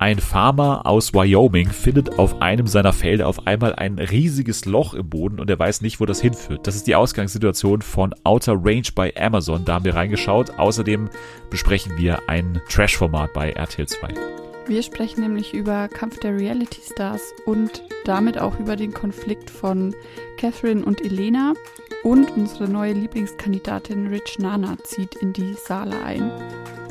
Ein Farmer aus Wyoming findet auf einem seiner Felder auf einmal ein riesiges Loch im Boden und er weiß nicht, wo das hinführt. Das ist die Ausgangssituation von Outer Range bei Amazon. Da haben wir reingeschaut. Außerdem besprechen wir ein Trash-Format bei RTL 2. Wir sprechen nämlich über Kampf der Reality Stars und damit auch über den Konflikt von Catherine und Elena. Und unsere neue Lieblingskandidatin Rich Nana zieht in die Saale ein.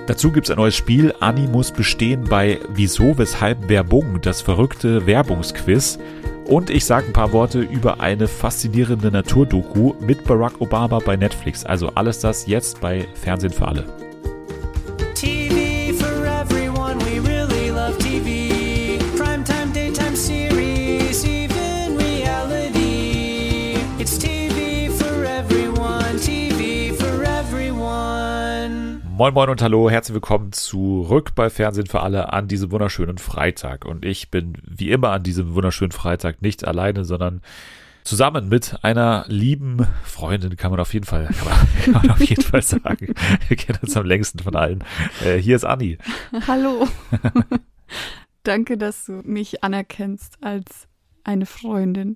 Dazu gibt es ein neues Spiel. Anni muss bestehen bei Wieso, Weshalb, Werbung, das verrückte Werbungsquiz. Und ich sage ein paar Worte über eine faszinierende Naturdoku mit Barack Obama bei Netflix. Also alles das jetzt bei Fernsehen für alle. Moin Moin und Hallo, herzlich willkommen zurück bei Fernsehen für alle an diesem wunderschönen Freitag. Und ich bin wie immer an diesem wunderschönen Freitag nicht alleine, sondern zusammen mit einer lieben Freundin, kann man auf jeden Fall, kann man, kann man auf jeden Fall sagen. Wir kennen uns am längsten von allen. Äh, hier ist Anni. Hallo. Danke, dass du mich anerkennst als eine Freundin.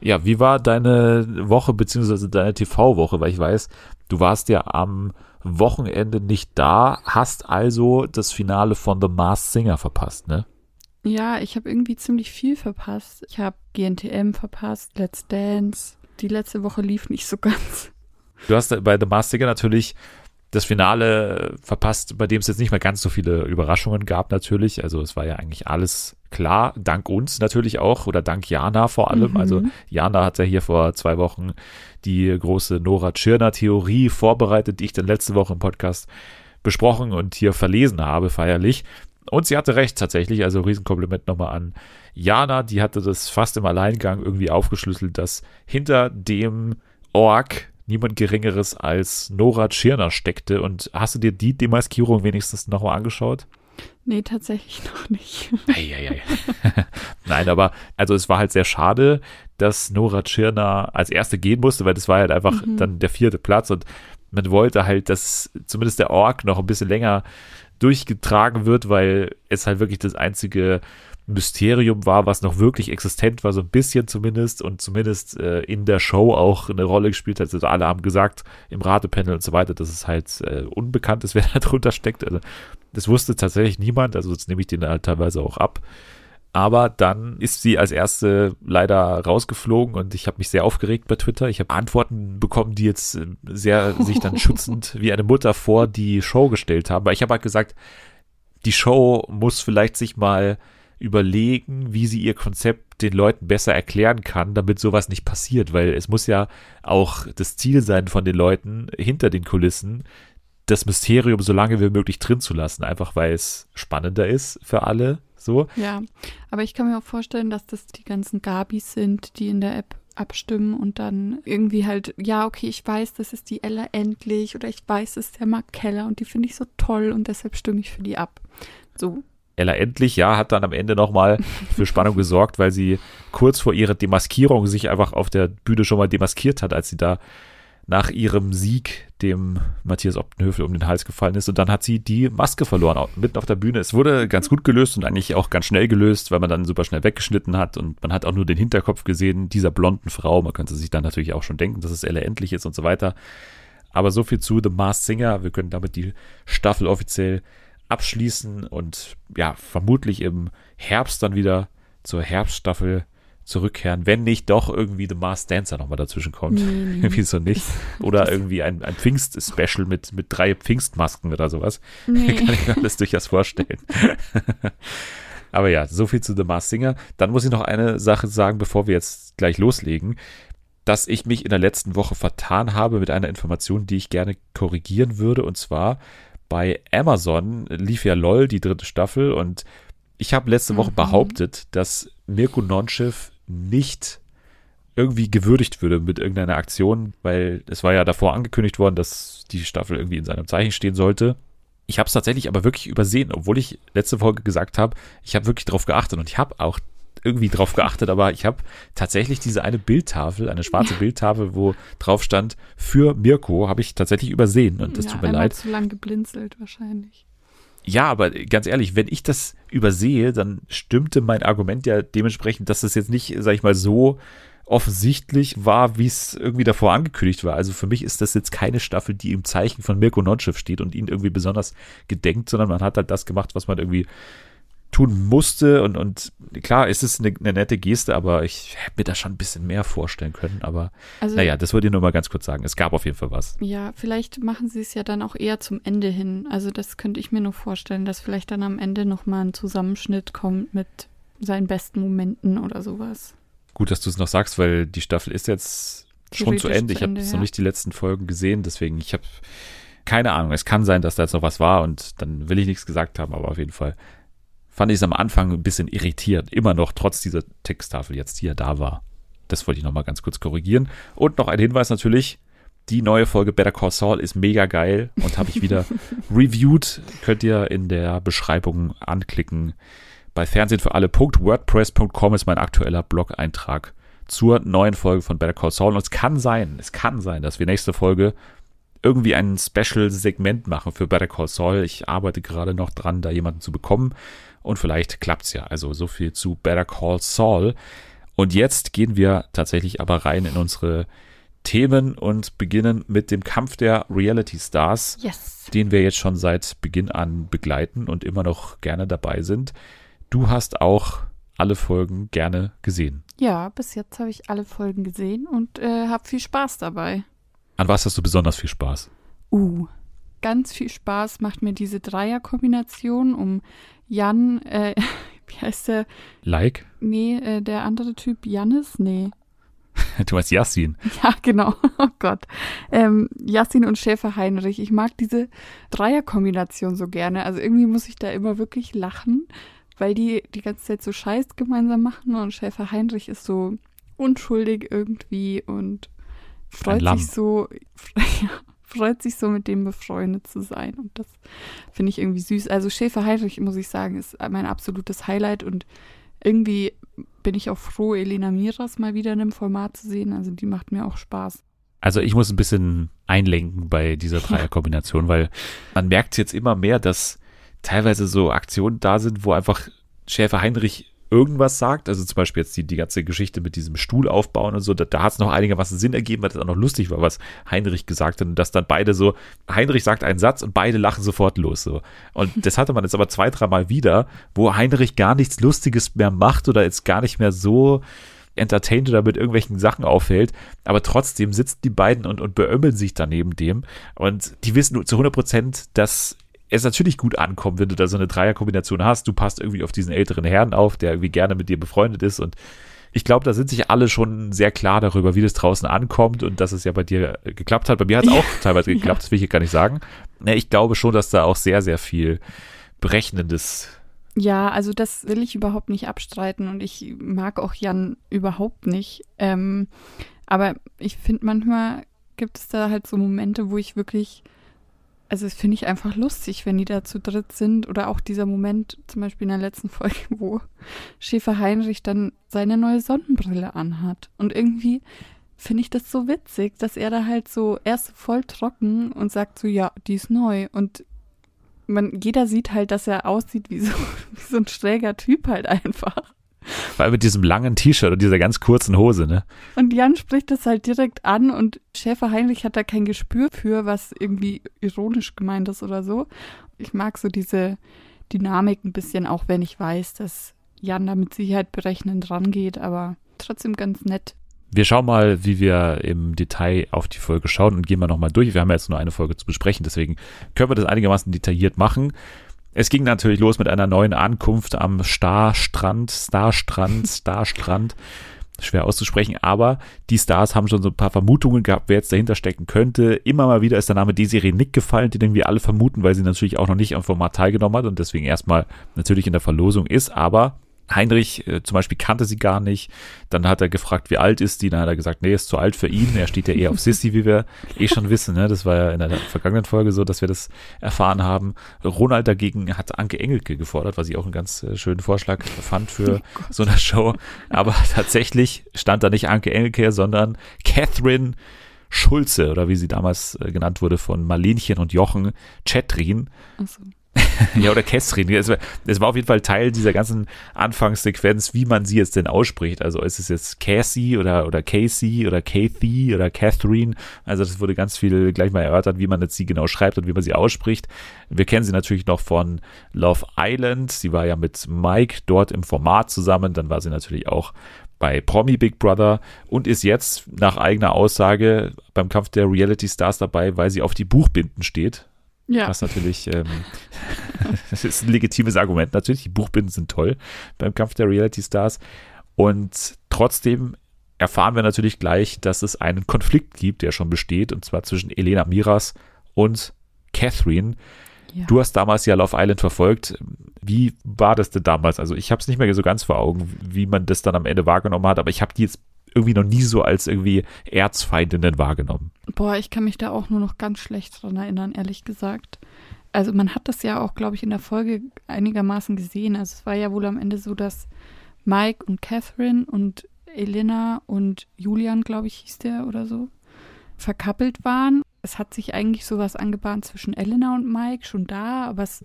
Ja, wie war deine Woche beziehungsweise deine TV-Woche? Weil ich weiß, du warst ja am Wochenende nicht da, hast also das Finale von The Masked Singer verpasst, ne? Ja, ich habe irgendwie ziemlich viel verpasst. Ich habe GNTM verpasst, Let's Dance. Die letzte Woche lief nicht so ganz. Du hast bei The Masked Singer natürlich das Finale verpasst, bei dem es jetzt nicht mehr ganz so viele Überraschungen gab natürlich. Also es war ja eigentlich alles klar, dank uns natürlich auch oder dank Jana vor allem. Also mhm. Also Jana hat ja hier vor zwei Wochen die große Nora Tschirner-Theorie vorbereitet, die ich dann letzte Woche im Podcast besprochen und hier verlesen habe, feierlich. Und sie hatte recht tatsächlich, also Riesenkompliment nochmal an Jana, die hatte das fast im Alleingang irgendwie aufgeschlüsselt, dass hinter dem Org niemand Geringeres als Nora Tschirner steckte. Und hast du dir die Demaskierung wenigstens nochmal angeschaut? Nee, tatsächlich noch nicht. Ei, ei, ei. Nein, aber also es war halt sehr schade, dass Nora Tschirner als erste gehen musste, weil das war halt einfach mhm. dann der vierte Platz und man wollte halt, dass zumindest der Org noch ein bisschen länger durchgetragen wird, weil es halt wirklich das einzige Mysterium war, was noch wirklich existent war, so ein bisschen zumindest und zumindest äh, in der Show auch eine Rolle gespielt hat. Also alle haben gesagt im Ratepanel und so weiter, dass es halt äh, unbekannt ist, wer da drunter steckt. Also das wusste tatsächlich niemand, also das nehme ich denen halt teilweise auch ab. Aber dann ist sie als erste leider rausgeflogen und ich habe mich sehr aufgeregt bei Twitter. Ich habe Antworten bekommen, die jetzt äh, sehr sich dann schützend wie eine Mutter vor die Show gestellt haben. Weil ich habe halt gesagt, die Show muss vielleicht sich mal überlegen, wie sie ihr Konzept den Leuten besser erklären kann, damit sowas nicht passiert, weil es muss ja auch das Ziel sein von den Leuten hinter den Kulissen, das Mysterium so lange wie möglich drin zu lassen, einfach weil es spannender ist für alle, so. Ja, aber ich kann mir auch vorstellen, dass das die ganzen Gabis sind, die in der App abstimmen und dann irgendwie halt, ja, okay, ich weiß, das ist die Ella endlich oder ich weiß, das ist der Mark Keller und die finde ich so toll und deshalb stimme ich für die ab. So, Ella endlich, ja, hat dann am Ende nochmal für Spannung gesorgt, weil sie kurz vor ihrer Demaskierung sich einfach auf der Bühne schon mal demaskiert hat, als sie da nach ihrem Sieg dem Matthias Optenhöfel um den Hals gefallen ist. Und dann hat sie die Maske verloren, mitten auf der Bühne. Es wurde ganz gut gelöst und eigentlich auch ganz schnell gelöst, weil man dann super schnell weggeschnitten hat und man hat auch nur den Hinterkopf gesehen dieser blonden Frau. Man könnte sich dann natürlich auch schon denken, dass es Ella endlich ist und so weiter. Aber so viel zu The Masked Singer. Wir können damit die Staffel offiziell abschließen und ja, vermutlich im Herbst dann wieder zur Herbststaffel zurückkehren, wenn nicht doch irgendwie The Masked Dancer nochmal dazwischen kommt. Nee, nee. Wieso nicht? Oder irgendwie ein, ein Pfingst-Special mit, mit drei Pfingstmasken oder sowas. Nee. Kann ich mir alles durchaus vorstellen. Aber ja, so viel zu The Masked Singer. Dann muss ich noch eine Sache sagen, bevor wir jetzt gleich loslegen, dass ich mich in der letzten Woche vertan habe mit einer Information, die ich gerne korrigieren würde. Und zwar bei Amazon lief ja LOL, die dritte Staffel, und ich habe letzte Woche mhm. behauptet, dass Mirko Nonchev nicht irgendwie gewürdigt würde mit irgendeiner Aktion, weil es war ja davor angekündigt worden, dass die Staffel irgendwie in seinem Zeichen stehen sollte. Ich habe es tatsächlich aber wirklich übersehen, obwohl ich letzte Folge gesagt habe, ich habe wirklich drauf geachtet und ich habe auch irgendwie drauf geachtet, aber ich habe tatsächlich diese eine Bildtafel, eine schwarze Bildtafel, wo drauf stand, für Mirko, habe ich tatsächlich übersehen und das ja, tut mir leid. zu lang geblinzelt wahrscheinlich. Ja, aber ganz ehrlich, wenn ich das übersehe, dann stimmte mein Argument ja dementsprechend, dass es jetzt nicht, sag ich mal, so offensichtlich war, wie es irgendwie davor angekündigt war. Also für mich ist das jetzt keine Staffel, die im Zeichen von Mirko Nonchev steht und ihn irgendwie besonders gedenkt, sondern man hat halt das gemacht, was man irgendwie tun musste. Und, und klar, es ist eine, eine nette Geste, aber ich hätte mir da schon ein bisschen mehr vorstellen können. Aber Also, naja, das wollte ich nur mal ganz kurz sagen. Es gab auf jeden Fall was. Ja, vielleicht machen sie es ja dann auch eher zum Ende hin. Also das könnte ich mir nur vorstellen, dass vielleicht dann am Ende nochmal ein Zusammenschnitt kommt mit seinen besten Momenten oder sowas. Gut, dass du es noch sagst, weil die Staffel ist jetzt schon zu Ende. Ich habe ja. noch nicht die letzten Folgen gesehen, deswegen ich habe keine Ahnung. Es kann sein, dass da jetzt noch was war und dann will ich nichts gesagt haben, aber auf jeden Fall fand ich es am Anfang ein bisschen irritierend. Immer noch, trotz dieser Texttafel jetzt, die ja da war. Das wollte ich noch mal ganz kurz korrigieren. Und noch ein Hinweis natürlich. Die neue Folge Better Call Saul ist mega geil und habe ich wieder reviewed. Könnt ihr in der Beschreibung anklicken. Bei Fernsehen für alle.wordpress.com ist mein aktueller Blog-Eintrag zur neuen Folge von Better Call Saul. Und es kann sein, es kann sein, dass wir nächste Folge irgendwie ein Special-Segment machen für Better Call Saul. Ich arbeite gerade noch dran, da jemanden zu bekommen. Und vielleicht klappt's ja. Also so viel zu Better Call Saul. Und jetzt gehen wir tatsächlich aber rein in unsere Themen und beginnen mit dem Kampf der Reality Stars Yes. den wir jetzt schon seit Beginn an begleiten und immer noch gerne dabei sind. Du hast auch alle Folgen gerne gesehen. Ja, bis jetzt habe ich alle Folgen gesehen und äh, habe viel Spaß dabei. An was hast du besonders viel Spaß? Uh, ganz viel Spaß macht mir diese Dreierkombination um Jan, äh, wie heißt der? Like? Nee, äh, der andere Typ, Jannis? Nee. Du meinst Yassin. Ja, genau. Oh Gott. Ähm, Yassin und Schäfer Heinrich. Ich mag diese Dreierkombination so gerne. Also irgendwie muss ich da immer wirklich lachen, weil die die ganze Zeit so Scheiß gemeinsam machen und Schäfer Heinrich ist so unschuldig irgendwie und freut sich so, ja, freut sich so mit dem befreundet zu sein. Und das finde ich irgendwie süß. Also Schäfer Heinrich, muss ich sagen, ist mein absolutes Highlight und irgendwie bin ich auch froh, Elena Miras mal wieder in einem Format zu sehen. Also die macht mir auch Spaß. Also ich muss ein bisschen einlenken bei dieser Dreierkombination, weil man merkt jetzt immer mehr, dass teilweise so Aktionen da sind, wo einfach Schäfer Heinrich irgendwas sagt. Also zum Beispiel jetzt die, die ganze Geschichte mit diesem Stuhl aufbauen und so, da, da hat es noch einigermaßen Sinn ergeben, weil das auch noch lustig war, was Heinrich gesagt hat. Und dass dann beide so, Heinrich sagt einen Satz und beide lachen sofort los. So. Und das hatte man jetzt aber zwei, dreimal wieder, wo Heinrich gar nichts Lustiges mehr macht oder jetzt gar nicht mehr so entertained oder mit irgendwelchen Sachen auffällt, aber trotzdem sitzen die beiden und, und beömmeln sich da neben dem und die wissen zu 100 Prozent, dass es natürlich gut ankommt, wenn du da so eine Dreierkombination hast. Du passt irgendwie auf diesen älteren Herrn auf, der irgendwie gerne mit dir befreundet ist und ich glaube, da sind sich alle schon sehr klar darüber, wie das draußen ankommt und dass es ja bei dir geklappt hat. Bei mir hat es Ja. auch teilweise geklappt, Ja. das will ich hier gar nicht sagen. Ich glaube schon, dass da auch sehr, sehr viel Berechnendes Ja, also das will ich überhaupt nicht abstreiten und ich mag auch Jan überhaupt nicht. Ähm, aber ich finde, manchmal gibt es da halt so Momente, wo ich wirklich, also das finde ich einfach lustig, wenn die da zu dritt sind. Oder auch dieser Moment, zum Beispiel in der letzten Folge, wo Schäfer Heinrich dann seine neue Sonnenbrille anhat. Und irgendwie finde ich das so witzig, dass er da halt so erst voll trocken und sagt so, ja, die ist neu. Und man, jeder sieht halt, dass er aussieht wie so, wie so ein schräger Typ halt einfach. Vor allem mit diesem langen T-Shirt und dieser ganz kurzen Hose, ne? Und Jan spricht das halt direkt an und Schäfer Heinrich hat da kein Gespür für, was irgendwie ironisch gemeint ist oder so. Ich mag so diese Dynamik ein bisschen, auch wenn ich weiß, dass Jan da mit Sicherheit berechnend rangeht, aber trotzdem ganz nett. Wir schauen mal, wie wir im Detail auf die Folge schauen und gehen mal nochmal durch. Wir haben ja jetzt nur eine Folge zu besprechen, deswegen können wir das einigermaßen detailliert machen. Es ging natürlich los mit einer neuen Ankunft am Starstrand, Starstrand, Starstrand. Schwer auszusprechen, aber die Stars haben schon so ein paar Vermutungen gehabt, wer jetzt dahinter stecken könnte. Immer mal wieder ist der Name Desiree Nick gefallen, den irgendwie alle vermuten, weil sie natürlich auch noch nicht am Format teilgenommen hat und deswegen erstmal natürlich in der Verlosung ist, aber Heinrich äh, zum Beispiel kannte sie gar nicht. Dann hat er gefragt, wie alt ist die? Dann hat er gesagt, nee, ist zu alt für ihn. Er steht ja eher auf Sissy, wie wir eh schon wissen. Ne? Das war ja in der vergangenen Folge so, dass wir das erfahren haben. Ronald dagegen hat Anke Engelke gefordert, was ich auch einen ganz äh, schönen Vorschlag fand für so eine Show. Aber tatsächlich stand da nicht Anke Engelke, sondern Catherine Schulze oder wie sie damals äh, genannt wurde von Marlenchen und Jochen Chetrin. Also, ja, oder Catherine. Es war, es war auf jeden Fall Teil dieser ganzen Anfangssequenz, wie man sie jetzt denn ausspricht. Also ist es jetzt Cassie oder, oder Casey oder Kathy oder Catherine. Also das wurde ganz viel gleich mal erörtert, wie man jetzt sie genau schreibt und wie man sie ausspricht. Wir kennen sie natürlich noch von Love Island. Sie war ja mit Mike dort im Format zusammen. Dann war sie natürlich auch bei Promi Big Brother und ist jetzt nach eigener Aussage beim Kampf der Reality Stars dabei, weil sie auf die Buchbinden steht. Ja. Was natürlich, ähm, das ist ein legitimes Argument natürlich. Die Buchbinden sind toll beim Kampf der Reality Stars. Und trotzdem erfahren wir natürlich gleich, dass es einen Konflikt gibt, der schon besteht, und zwar zwischen Elena Miras und Catherine. Ja. Du hast damals ja Love Island verfolgt. Wie war das denn damals? Also ich habe es nicht mehr so ganz vor Augen, wie man das dann am Ende wahrgenommen hat, aber ich habe die jetzt irgendwie noch nie so als irgendwie Erzfeindinnen wahrgenommen. Boah, ich kann mich da auch nur noch ganz schlecht dran erinnern, ehrlich gesagt. Also man hat das ja auch, glaube ich, in der Folge einigermaßen gesehen. Also es war ja wohl am Ende so, dass Mike und Catherine und Elena und Julian, glaube ich, hieß der oder so, verkappelt waren es hat sich eigentlich sowas angebahnt zwischen Elena und Mike schon da, aber es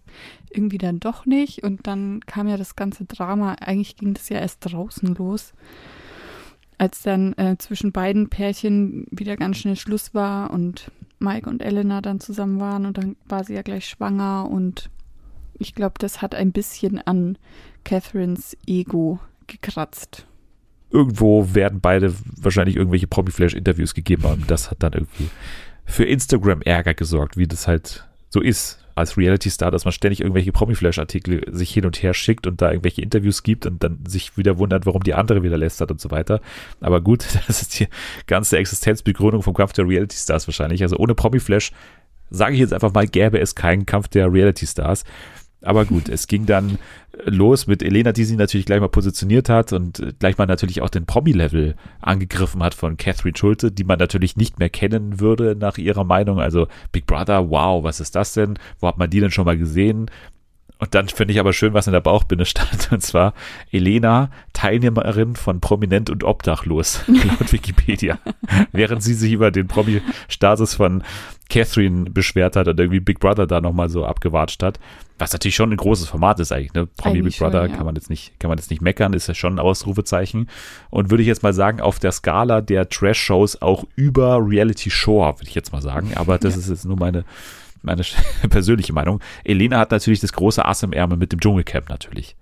irgendwie dann doch nicht. Und dann kam ja das ganze Drama. Eigentlich ging das ja erst draußen los, als dann äh, zwischen beiden Pärchen wieder ganz schnell Schluss war und Mike und Elena dann zusammen waren und dann war sie ja gleich schwanger und ich glaube, das hat ein bisschen an Catherines Ego gekratzt. Irgendwo werden beide wahrscheinlich irgendwelche Promi-Flash-Interviews gegeben haben. Das hat dann irgendwie für Instagram-Ärger gesorgt, wie das halt so ist als Reality-Star, dass man ständig irgendwelche Promi-Flash-Artikel sich hin und her schickt und da irgendwelche Interviews gibt und dann sich wieder wundert, warum die andere wieder lästert und so weiter. Aber gut, das ist die ganze Existenzbegründung vom Kampf der Reality-Stars wahrscheinlich. Also ohne Promi-Flash, sage ich jetzt einfach mal, gäbe es keinen Kampf der Reality-Stars. Aber gut, es ging dann los mit Elena, die sie natürlich gleich mal positioniert hat und gleich mal natürlich auch den Promi-Level angegriffen hat von Catherine Schulte, die man natürlich nicht mehr kennen würde nach ihrer Meinung. Also Big Brother, wow, was ist das denn? Wo hat man die denn schon mal gesehen? Und dann finde ich aber schön, was in der Bauchbinde stand. Und zwar Elena, Teilnehmerin von Prominent und Obdachlos, laut Wikipedia. Während sie sich über den Promi-Status von Catherine beschwert hat und irgendwie Big Brother da nochmal so abgewatscht hat. Was natürlich schon ein großes Format ist eigentlich, ne? Promi Big Brother schon, ja. kann man jetzt nicht, kann man jetzt nicht meckern, ist ja schon ein Ausrufezeichen. Und würde ich jetzt mal sagen, auf der Skala der Trash-Shows auch über Reality Shore, würde ich jetzt mal sagen. Aber das ja. ist jetzt nur meine, meine persönliche Meinung. Elena hat natürlich das große Ass im Ärmel mit dem Dschungelcamp natürlich.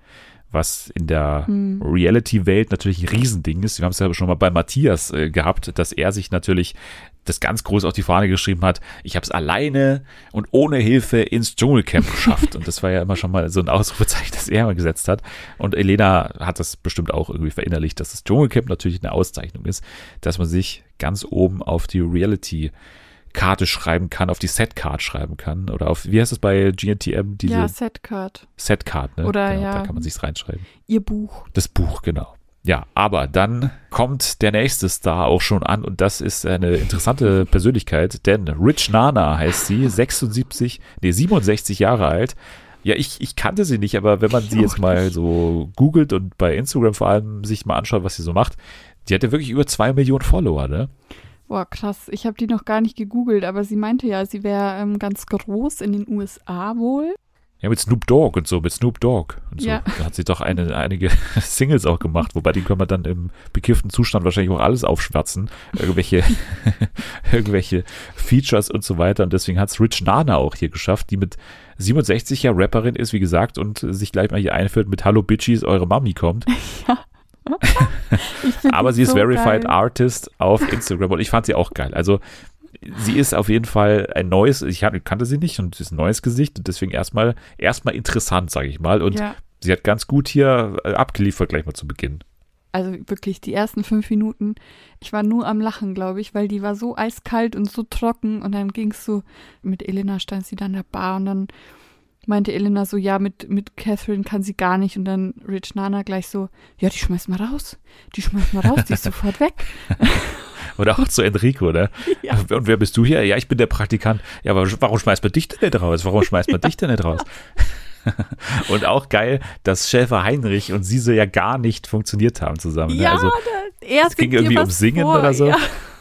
Was in der hm. Reality-Welt natürlich ein Riesending ist. Wir haben es ja schon mal bei Matthias äh, gehabt, dass er sich natürlich das ganz groß auf die Fahne geschrieben hat, ich habe es alleine und ohne Hilfe ins Dschungelcamp geschafft. und das war ja immer schon mal so ein Ausrufezeichen, das er mal gesetzt hat. Und Elena hat das bestimmt auch irgendwie verinnerlicht, dass das Dschungelcamp natürlich eine Auszeichnung ist, dass man sich ganz oben auf die Reality Karte schreiben kann, auf die Setcard schreiben kann oder auf, wie heißt es bei GNTM? Diese ja, Setcard. Setcard, ne? Oder genau, ja. Da kann man sich's reinschreiben. Ihr Buch. Das Buch, genau. Ja, aber dann kommt der nächste Star auch schon an und das ist eine interessante Persönlichkeit, denn Rich Nana heißt sie, 76, nee, 67 Jahre alt. Ja, ich, ich kannte sie nicht, aber wenn man sie jetzt mal so googelt und bei Instagram vor allem sich mal anschaut, was sie so macht, die hat ja wirklich über zwei Millionen Follower, ne? Boah, krass. Ich habe die noch gar nicht gegoogelt, aber sie meinte ja, sie wäre ähm, ganz groß in den USA wohl. Ja, mit Snoop Dogg und so, mit Snoop Dogg und so. Ja. Da hat sie doch eine, einige Singles auch gemacht, wobei die können wir dann im bekifften Zustand wahrscheinlich auch alles aufschwärzen. Irgendwelche, irgendwelche Features und so weiter. Und deswegen hat es Rich Nana auch hier geschafft, die mit 67 ja Rapperin ist, wie gesagt, und sich gleich mal hier einführt mit Hallo Bitchies, eure Mami kommt. Ja. Aber sie ist so Verified geil. Artist auf Instagram und ich fand sie auch geil. Also sie ist auf jeden Fall ein neues, ich kannte sie nicht und sie ist ein neues Gesicht und deswegen erstmal erstmal interessant, sage ich mal. Und ja. sie hat ganz gut hier äh, abgeliefert gleich mal zu Beginn. Also wirklich die ersten fünf Minuten, ich war nur am Lachen, glaube ich, weil die war so eiskalt und so trocken und dann ging es so, mit Elena stand sie dann in der Bar und dann meinte Elena so, ja, mit, mit Catherine kann sie gar nicht und dann Rich Nana gleich so, ja, die schmeißt mal raus, die schmeißt mal raus, die ist sofort weg. Oder auch zu Enrico, ne? Ja. Und wer bist du hier? Ja, ich bin der Praktikant. Ja, aber warum schmeißt man dich denn nicht raus? Warum schmeißt man ja. dich denn nicht raus? und auch geil, dass Schäfer Heinrich und sie so ja gar nicht funktioniert haben zusammen. Ne? Ja, also, es ging irgendwie um Singen vor, oder so. Ja.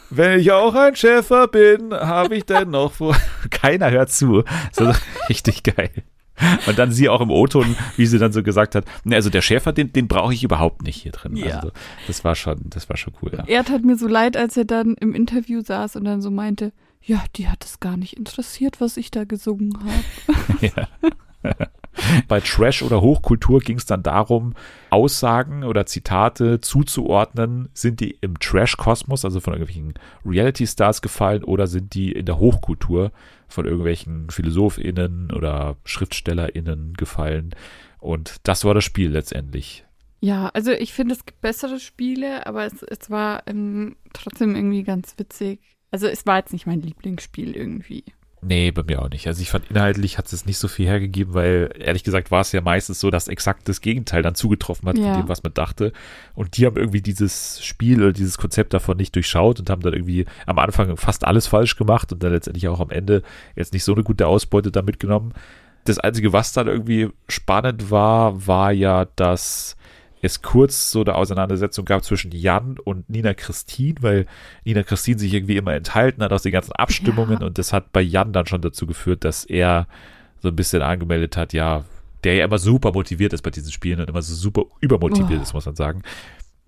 Wenn ich auch ein Schäfer bin, habe ich denn noch vor. Keiner hört zu. So richtig geil. Und dann sie auch im O-Ton, wie sie dann so gesagt hat, ne, also der Schäfer, den, den brauche ich überhaupt nicht hier drin. Ja. Also das war schon, das war schon cool. Ja. Er tat mir so leid, als er dann im Interview saß und dann so meinte, ja, die hat es gar nicht interessiert, was ich da gesungen habe. ja. Bei Trash oder Hochkultur ging es dann darum, Aussagen oder Zitate zuzuordnen. Sind die im Trash-Kosmos, also von irgendwelchen Reality-Stars gefallen, oder sind die in der Hochkultur von irgendwelchen PhilosophInnen oder SchriftstellerInnen gefallen? Und das war das Spiel letztendlich. Ja, also ich finde, es gibt bessere Spiele, aber es, es war ähm, trotzdem irgendwie ganz witzig. Also es war jetzt nicht mein Lieblingsspiel irgendwie. Nee, bei mir auch nicht. Also ich fand inhaltlich hat es nicht so viel hergegeben, weil ehrlich gesagt war es ja meistens so, dass exakt das Gegenteil dann zugetroffen hat Ja. von dem, was man dachte. Und die haben irgendwie dieses Spiel oder dieses Konzept davon nicht durchschaut und haben dann irgendwie am Anfang fast alles falsch gemacht und dann letztendlich auch am Ende jetzt nicht so eine gute Ausbeute da mitgenommen. Das Einzige, was dann irgendwie spannend war, war ja, dass es kurz so eine Auseinandersetzung gab zwischen Jan und Nina Christine, weil Nina Christine sich irgendwie immer enthalten hat aus den ganzen Abstimmungen Ja. und das hat bei Jan dann schon dazu geführt, dass er so ein bisschen angemeldet hat, ja, der ja immer super motiviert ist bei diesen Spielen und immer so super übermotiviert Oh. ist, muss man sagen,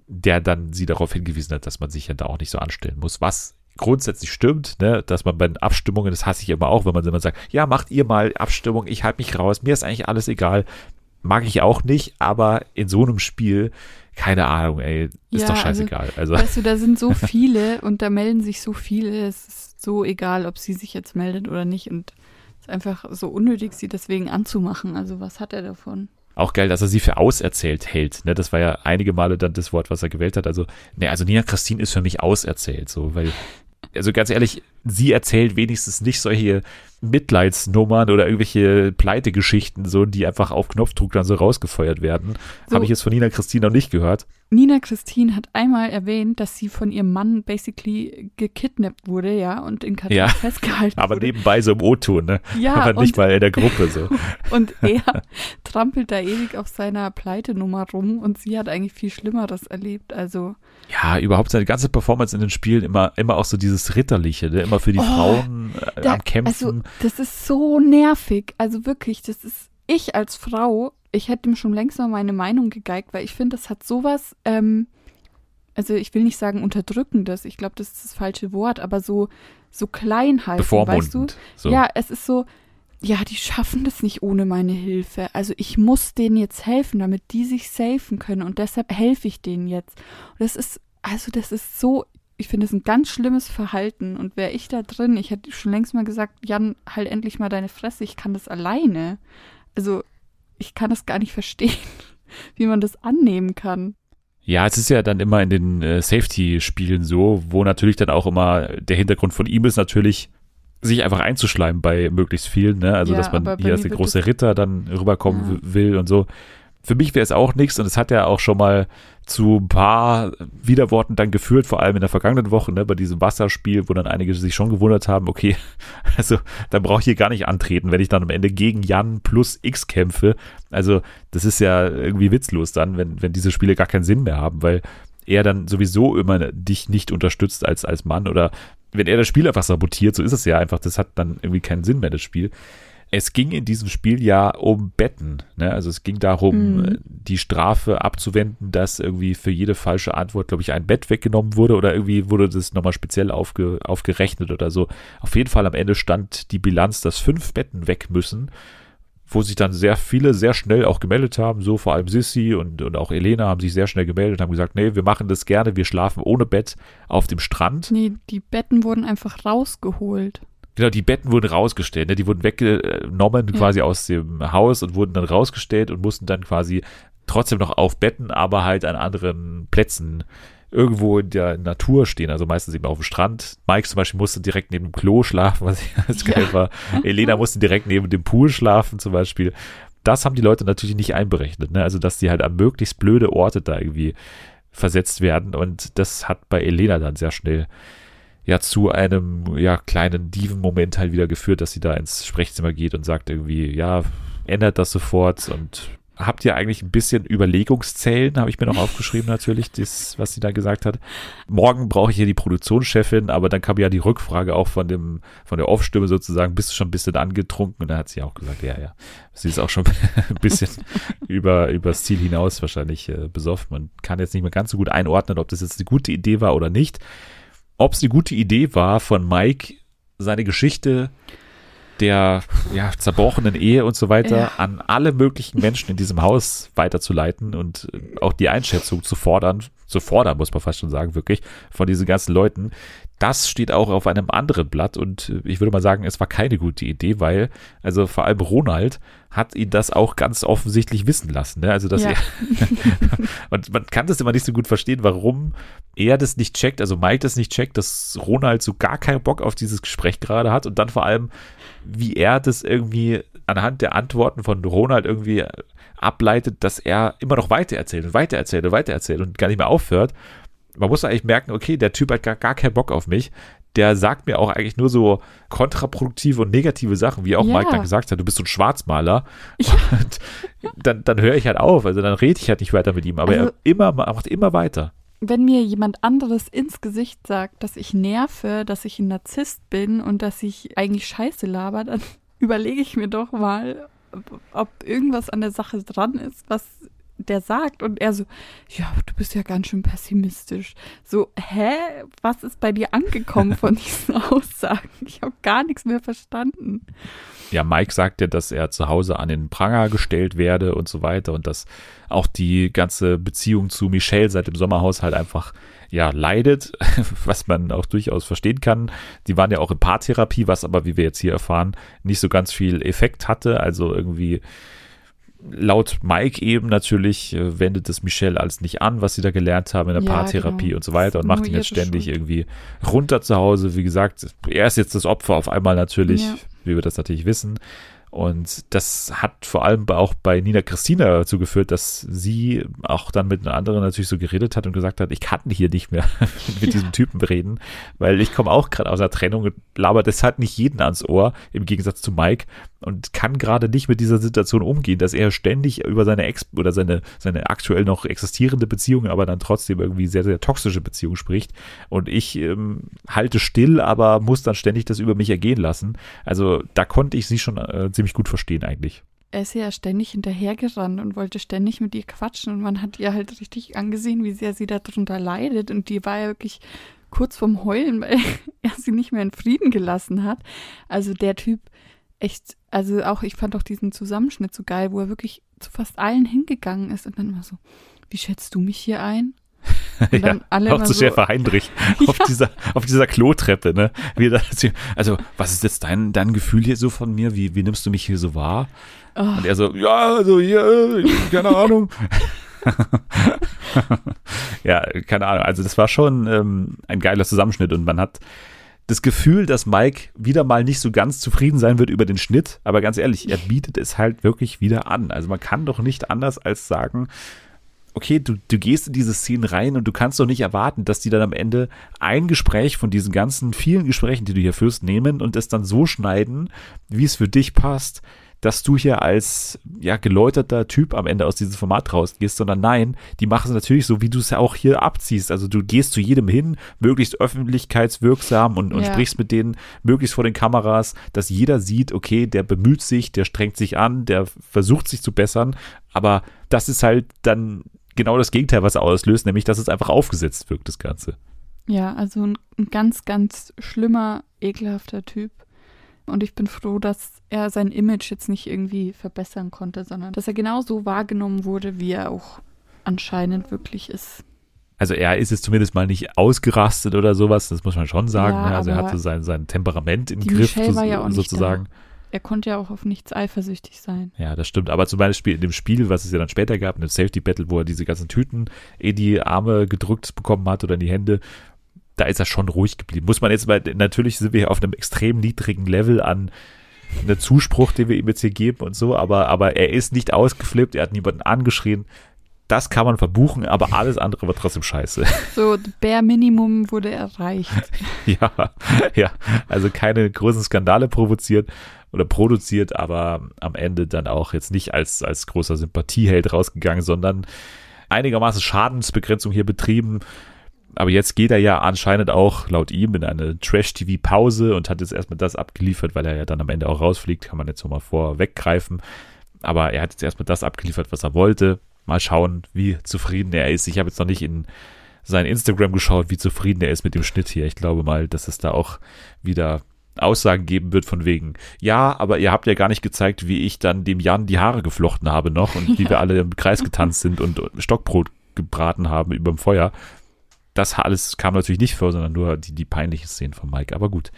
der dann sie darauf hingewiesen hat, dass man sich ja da auch nicht so anstellen muss, was grundsätzlich stimmt, ne, dass man bei den Abstimmungen, das hasse ich immer auch, wenn man immer sagt, ja, macht ihr mal Abstimmung, ich halte mich raus, mir ist eigentlich alles egal, mag ich auch nicht, aber in so einem Spiel, keine Ahnung, ey, ist Ja, doch also- scheißegal. Also, Weißt du, da sind so viele und da melden sich so viele. Es ist so egal, ob sie sich jetzt meldet oder nicht. Und es ist einfach so unnötig, sie deswegen anzumachen. Also was hat er davon? auch geil, dass er sie für auserzählt hält. Ne, das war ja einige Male dann das Wort, was er gewählt hat. Also, ne, also Nina Christine ist für mich auserzählt, so, weil, also ganz ehrlich, sie erzählt wenigstens nicht solche Mitleidsnummern oder irgendwelche Pleitegeschichten, so, die einfach auf Knopfdruck dann so rausgefeuert werden. So. Habe ich jetzt von Nina Christine noch nicht gehört. Nina Christine hat einmal erwähnt, dass sie von ihrem Mann basically gekidnappt wurde, ja, und in Katar Ja, festgehalten Aber wurde. nebenbei so im O-Ton, ne? ja, aber nicht mal in der Gruppe so. und er trampelt da ewig auf seiner Pleitenummer rum und sie hat eigentlich viel Schlimmeres erlebt. Also Ja, überhaupt seine ganze Performance in den Spielen immer, immer auch so dieses Ritterliche, ne? immer für die Oh, Frauen äh, Da- am Kämpfen. Also, das ist so nervig. Also wirklich, das ist ich als Frau, ich hätte ihm schon längst mal meine Meinung gegeigt, weil ich finde, das hat sowas, ähm, also ich will nicht sagen unterdrückendes, ich glaube, das ist das falsche Wort, aber so, so klein halten, weißt du? So. Ja, es ist so, ja, die schaffen das nicht ohne meine Hilfe. Also ich muss denen jetzt helfen, damit die sich safen können und deshalb helfe ich denen jetzt. Und das ist, also das ist so, ich finde es ein ganz schlimmes Verhalten und wäre ich da drin, ich hätte schon längst mal gesagt, Jan, halt endlich mal deine Fresse, ich kann das alleine. Also ich kann das gar nicht verstehen, wie man das annehmen kann. Ja, es ist ja dann immer in den äh, Safety-Spielen so, wo natürlich dann auch immer der Hintergrund von ihm ist natürlich, sich einfach einzuschleimen bei möglichst vielen, ne? Also Ja, dass man hier als der große Ritter dann rüberkommen Ja. will und so. Für mich wäre es auch nichts und es hat ja auch schon mal zu ein paar Widerworten dann geführt, vor allem in der vergangenen Woche, ne, bei diesem Wasserspiel, wo dann einige sich schon gewundert haben, okay, also dann brauche ich hier gar nicht antreten, wenn ich dann am Ende gegen Jan plus X kämpfe. Also das ist ja irgendwie witzlos dann, wenn, wenn diese Spiele gar keinen Sinn mehr haben, weil er dann sowieso immer dich nicht unterstützt als, als Mann oder wenn er das Spiel einfach sabotiert, so ist es ja einfach, das hat dann irgendwie keinen Sinn mehr, das Spiel. Es ging in diesem Spiel ja um Betten. Ne? Also es ging darum, Mhm. äh, die Strafe abzuwenden, dass irgendwie für jede falsche Antwort, glaube ich, ein Bett weggenommen wurde oder irgendwie wurde das nochmal speziell aufge, aufgerechnet oder so. Auf jeden Fall am Ende stand die Bilanz, dass fünf Betten weg müssen, wo sich dann sehr viele sehr schnell auch gemeldet haben, so vor allem Sissy und, und auch Elena haben sich sehr schnell gemeldet, haben gesagt, nee, wir machen das gerne, wir schlafen ohne Bett auf dem Strand. Nee, die Betten wurden einfach rausgeholt. Genau, die Betten wurden rausgestellt, ne? die wurden weggenommen Ja. quasi aus dem Haus und wurden dann rausgestellt und mussten dann quasi trotzdem noch auf Betten, aber halt an anderen Plätzen irgendwo in der Natur stehen, also meistens eben auf dem Strand. Mike zum Beispiel musste direkt neben dem Klo schlafen, was ich ganz geil Ja. war. Elena musste direkt neben dem Pool schlafen zum Beispiel. Das haben die Leute natürlich nicht einberechnet, ne? also dass die halt an möglichst blöde Orte da irgendwie versetzt werden und das hat bei Elena dann sehr schnell ja zu einem ja kleinen Diven-Moment halt wieder geführt, dass sie da ins Sprechzimmer geht und sagt irgendwie, ja, ändert das sofort und habt ihr eigentlich ein bisschen Überlegungszellen, habe ich mir noch aufgeschrieben natürlich, das, was sie da gesagt hat. Morgen brauche ich hier die Produktionschefin, aber dann kam ja die Rückfrage auch von dem, von der Off-Stimme sozusagen, bist du schon ein bisschen angetrunken? Und dann hat sie auch gesagt, ja, ja, sie ist auch schon ein bisschen über, übers Ziel hinaus wahrscheinlich äh, besoffen. Man kann jetzt nicht mehr ganz so gut einordnen, ob das jetzt eine gute Idee war oder nicht. Ob es eine gute Idee war von Mike, seine Geschichte der ja, zerbrochenen Ehe und so weiter ja. an alle möglichen Menschen in diesem Haus weiterzuleiten und auch die Einschätzung zu fordern, zu fordern, muss man fast schon sagen, wirklich, von diesen ganzen Leuten. Das steht auch auf einem anderen Blatt und ich würde mal sagen, es war keine gute Idee, weil, also vor allem Ronald hat ihn das auch ganz offensichtlich wissen lassen. Ne? Also, dass ja. er, und man kann das immer nicht so gut verstehen, warum er das nicht checkt, also Mike das nicht checkt, dass Ronald so gar keinen Bock auf dieses Gespräch gerade hat und dann vor allem, wie er das irgendwie anhand der Antworten von Ronald irgendwie ableitet, dass er immer noch weitererzählt und weitererzählt und weitererzählt und gar nicht mehr aufhört. Man muss eigentlich merken, okay, der Typ hat gar, gar keinen Bock auf mich. Der sagt mir auch eigentlich nur so kontraproduktive und negative Sachen, wie auch ja. Mike dann gesagt hat, du bist so ein Schwarzmaler. Ja. Dann, dann höre ich halt auf, also dann rede ich halt nicht weiter mit ihm, aber also, er immer, macht immer weiter wenn mir jemand anderes ins Gesicht sagt, dass ich nerve, dass ich ein Narzisst bin und dass ich eigentlich Scheiße laber, dann überlege ich mir doch mal, ob irgendwas an der Sache dran ist, was der sagt. Und er so, ja, du bist ja ganz schön pessimistisch. So, hä? Was ist bei dir angekommen von diesen Aussagen? Ich habe gar nichts mehr verstanden. Ja, Mike sagt ja, dass er zu Hause an den Pranger gestellt werde und so weiter und dass auch die ganze Beziehung zu Michelle seit dem Sommerhaushalt einfach ja leidet, was man auch durchaus verstehen kann. Die waren ja auch in Paartherapie, was aber, wie wir jetzt hier erfahren, nicht so ganz viel Effekt hatte. Also irgendwie laut Mike eben natürlich äh, wendet es Michelle alles nicht an, was sie da gelernt haben in der ja, Paartherapie genau. und so weiter und macht ihn jetzt ständig Schuld. irgendwie runter zu Hause. Wie gesagt, er ist jetzt das Opfer auf einmal natürlich, ja. wie wir das natürlich wissen. Und das hat vor allem auch bei Nina Christina dazu geführt, dass sie auch dann mit einer anderen natürlich so geredet hat und gesagt hat, ich kann hier nicht mehr mit diesem Typen reden, weil ich komme auch gerade aus einer Trennung und laber deshalb nicht jeden ans Ohr, im Gegensatz zu Mike und kann gerade nicht mit dieser Situation umgehen, dass er ständig über seine Ex oder seine, seine aktuell noch existierende Beziehung, aber dann trotzdem irgendwie sehr, sehr toxische Beziehung spricht. Und ich ähm, halte still, aber muss dann ständig das über mich ergehen lassen. Also da konnte ich sie schon äh, ziemlich gut verstehen eigentlich er ist ja ständig hinterhergerannt und wollte ständig mit ihr quatschen und man hat ihr halt richtig angesehen, wie sehr sie darunter leidet und die war ja wirklich kurz vorm Heulen, weil er sie nicht mehr in Frieden gelassen hat. Also der Typ echt, also auch, ich fand auch diesen Zusammenschnitt so geil, wo er wirklich zu fast allen hingegangen ist und dann immer so, wie schätzt du mich hier ein? Ja, auch zu so, Schäfer Heinrich ja. auf dieser auf dieser Klotreppe, ne? Das, also, was ist jetzt dein, dein Gefühl hier so von mir? Wie, wie nimmst du mich hier so wahr? Oh. Und er so, ja, also hier, keine Ahnung. ja, keine Ahnung. Also das war schon ähm, ein geiler Zusammenschnitt und man hat das Gefühl, dass Mike wieder mal nicht so ganz zufrieden sein wird über den Schnitt. Aber ganz ehrlich, er bietet es halt wirklich wieder an. Also man kann doch nicht anders als sagen, okay, du, du gehst in diese Szenen rein und du kannst doch nicht erwarten, dass die dann am Ende ein Gespräch von diesen ganzen vielen Gesprächen, die du hier führst, nehmen und es dann so schneiden, wie es für dich passt dass du hier als ja geläuterter Typ am Ende aus diesem Format rausgehst, sondern nein, die machen es natürlich so, wie du es ja auch hier abziehst. Also du gehst zu jedem hin, möglichst öffentlichkeitswirksam und, und ja. sprichst mit denen möglichst vor den Kameras, dass jeder sieht, okay, der bemüht sich, der strengt sich an, der versucht sich zu bessern, aber das ist halt dann genau das Gegenteil, was er auslöst, nämlich dass es einfach aufgesetzt wirkt, das Ganze. Ja, also ein, ein ganz, ganz schlimmer, ekelhafter Typ. Und ich bin froh, dass er sein Image jetzt nicht irgendwie verbessern konnte, sondern dass er genauso wahrgenommen wurde, wie er auch anscheinend wirklich ist. Also er ist es zumindest mal nicht ausgerastet oder sowas, das muss man schon sagen. Ja, ne? Also er hatte sein, sein Temperament im Griff war ja sozusagen. Da. Er konnte ja auch auf nichts eifersüchtig sein. Ja, das stimmt. Aber zum Beispiel in dem Spiel, was es ja dann später gab, in dem Safety Battle, wo er diese ganzen Tüten in die Arme gedrückt bekommen hat oder in die Hände, da ist er schon ruhig geblieben. Muss man jetzt mal, natürlich sind wir hier auf einem extrem niedrigen Level an einem Zuspruch, den wir ihm jetzt hier geben und so, aber, aber er ist nicht ausgeflippt, er hat niemanden angeschrien. Das kann man verbuchen, aber alles andere war trotzdem scheiße. So, Bare Minimum wurde erreicht. ja, ja, also keine großen Skandale provoziert oder produziert, aber am Ende dann auch jetzt nicht als, als großer Sympathieheld rausgegangen, sondern einigermaßen Schadensbegrenzung hier betrieben. Aber jetzt geht er ja anscheinend auch laut ihm in eine Trash-TV-Pause und hat jetzt erstmal das abgeliefert, weil er ja dann am Ende auch rausfliegt, kann man jetzt nochmal vorweggreifen. Aber er hat jetzt erstmal das abgeliefert, was er wollte. Mal schauen, wie zufrieden er ist. Ich habe jetzt noch nicht in sein Instagram geschaut, wie zufrieden er ist mit dem Schnitt hier. Ich glaube mal, dass es da auch wieder Aussagen geben wird von wegen, ja, aber ihr habt ja gar nicht gezeigt, wie ich dann dem Jan die Haare geflochten habe noch und wie wir alle im Kreis getanzt sind und Stockbrot gebraten haben über dem Feuer. Das alles kam natürlich nicht vor, sondern nur die, die peinlichen Szenen von Mike. Aber gut.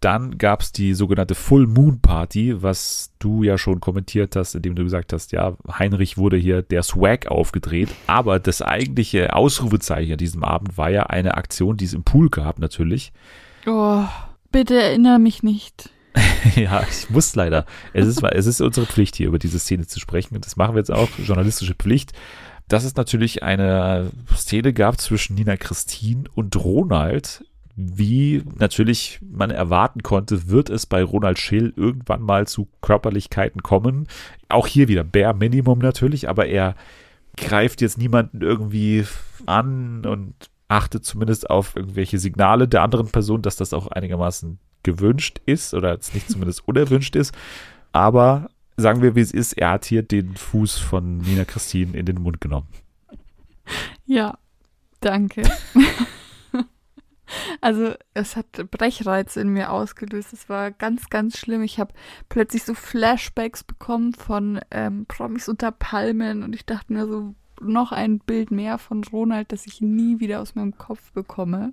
Dann gab es die sogenannte Full Moon Party, was du ja schon kommentiert hast, indem du gesagt hast, ja, Heinrich wurde hier der Swag aufgedreht. Aber das eigentliche Ausrufezeichen an diesem Abend war ja eine Aktion, die es im Pool gab, natürlich. Oh, bitte erinnere mich nicht. ja, ich muss leider. Es ist, es ist unsere Pflicht, hier über diese Szene zu sprechen. Und das machen wir jetzt auch, journalistische Pflicht. Dass es natürlich eine Szene gab zwischen Nina Christine und Ronald, wie natürlich man erwarten konnte, wird es bei Ronald Schill irgendwann mal zu Körperlichkeiten kommen. Auch hier wieder Bare Minimum natürlich, aber er greift jetzt niemanden irgendwie an und achtet zumindest auf irgendwelche Signale der anderen Person, dass das auch einigermaßen gewünscht ist oder nicht zumindest unerwünscht ist. Aber sagen wir, wie es ist, er hat hier den Fuß von Nina Christine in den Mund genommen. Ja, danke. Also es hat Brechreiz in mir ausgelöst. Es war ganz, ganz schlimm. Ich habe plötzlich so Flashbacks bekommen von ähm, Promis unter Palmen und ich dachte mir so, noch ein Bild mehr von Ronald, das ich nie wieder aus meinem Kopf bekomme.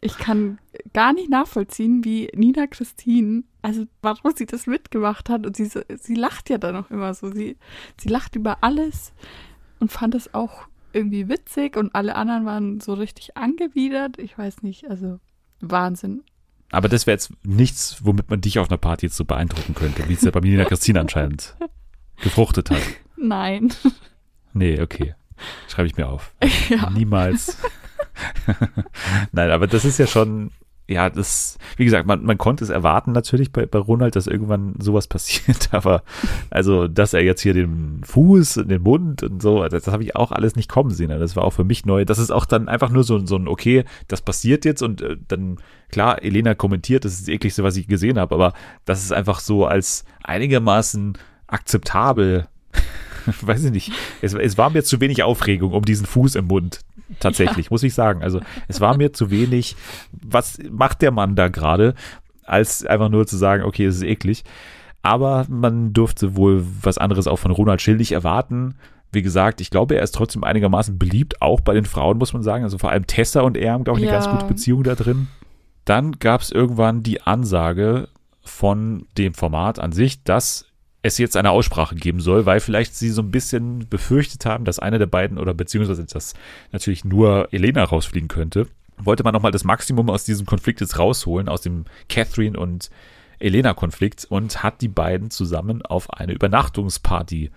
Ich kann gar nicht nachvollziehen, wie Nina Christine, also warum sie das mitgemacht hat. Und sie, sie lacht ja dann auch immer so. Sie, sie lacht über alles und fand es auch irgendwie witzig und alle anderen waren so richtig angewidert. Ich weiß nicht, also Wahnsinn. Aber das wäre jetzt nichts, womit man dich auf einer Party jetzt so beeindrucken könnte, wie es ja bei Nina Christine anscheinend gefruchtet hat. Nein. Nee, okay. Schreibe ich mir auf. Ja. Niemals. Nein, aber das ist ja schon, ja, das, wie gesagt, man, man konnte es erwarten natürlich bei, bei Ronald, dass irgendwann sowas passiert, aber also, dass er jetzt hier den Fuß in den Mund und so, das, das habe ich auch alles nicht kommen sehen. Das war auch für mich neu. Das ist auch dann einfach nur so, so ein, okay, das passiert jetzt und äh, dann, klar, Elena kommentiert, das ist das ekligste, was ich gesehen habe, aber das ist einfach so als einigermaßen akzeptabel weiß ich nicht. Es, es, war mir zu wenig Aufregung um diesen Fuß im Mund tatsächlich, ja. muss ich sagen. Also es war mir zu wenig, was macht der Mann da gerade, als einfach nur zu sagen, okay, es ist eklig. Aber man durfte wohl was anderes auch von Ronald Schildig erwarten. Wie gesagt, ich glaube, er ist trotzdem einigermaßen beliebt, auch bei den Frauen, muss man sagen. Also vor allem Tessa und er haben, glaube ich, eine ja. ganz gute Beziehung da drin. Dann gab es irgendwann die Ansage von dem Format an sich, dass es jetzt eine Aussprache geben soll, weil vielleicht sie so ein bisschen befürchtet haben, dass eine der beiden oder beziehungsweise dass natürlich nur Elena rausfliegen könnte. Wollte man nochmal das Maximum aus diesem Konflikt jetzt rausholen, aus dem Catherine und Elena-Konflikt und hat die beiden zusammen auf eine Übernachtungsparty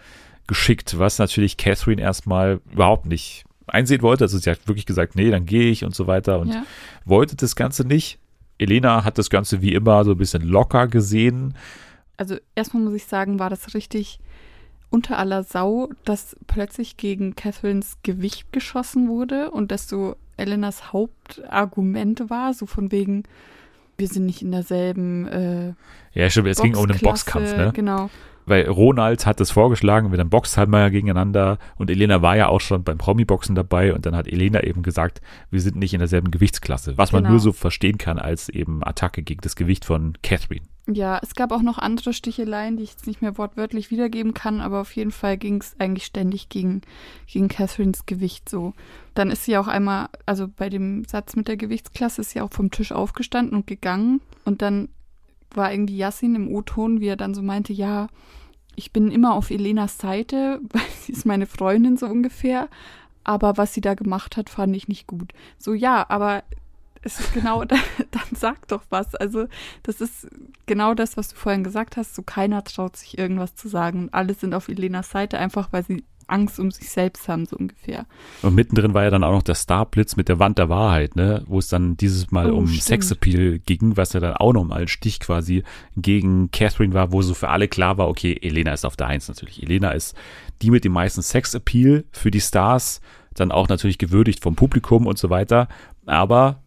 geschickt, was natürlich Catherine erstmal überhaupt nicht einsehen wollte. Also sie hat wirklich gesagt, nee, dann gehe ich und so weiter und ja. wollte das Ganze nicht. Elena hat das Ganze wie immer so ein bisschen locker gesehen also erstmal muss ich sagen, war das richtig unter aller Sau, dass plötzlich gegen Catherines Gewicht geschossen wurde und dass so Elenas Hauptargument war, so von wegen, wir sind nicht in derselben. Äh, ja, stimmt, es ging um einen Boxkampf, ne? Genau. Weil Ronald hat das vorgeschlagen, wir dann boxt halt mal gegeneinander und Elena war ja auch schon beim Promi-Boxen dabei und dann hat Elena eben gesagt, wir sind nicht in derselben Gewichtsklasse, was man genau. nur so verstehen kann als eben Attacke gegen das Gewicht von Catherine. Ja, es gab auch noch andere Sticheleien, die ich jetzt nicht mehr wortwörtlich wiedergeben kann, aber auf jeden Fall ging es eigentlich ständig gegen, gegen Catherines Gewicht so. Dann ist sie auch einmal, also bei dem Satz mit der Gewichtsklasse ist sie auch vom Tisch aufgestanden und gegangen und dann war irgendwie Yassin im O-Ton, wie er dann so meinte, ja, ich bin immer auf Elenas Seite, weil sie ist meine Freundin so ungefähr, aber was sie da gemacht hat, fand ich nicht gut. So ja, aber ist genau, dann sag doch was. Also, das ist genau das, was du vorhin gesagt hast. So keiner traut sich irgendwas zu sagen. Und alle sind auf Elenas Seite, einfach weil sie Angst um sich selbst haben, so ungefähr. Und mittendrin war ja dann auch noch der Starblitz mit der Wand der Wahrheit, ne? wo es dann dieses Mal oh, um stimmt. Sexappeal ging, was ja dann auch nochmal ein Stich quasi gegen Catherine war, wo so für alle klar war, okay, Elena ist auf der Eins natürlich. Elena ist die mit dem meisten Sexappeal für die Stars, dann auch natürlich gewürdigt vom Publikum und so weiter. Aber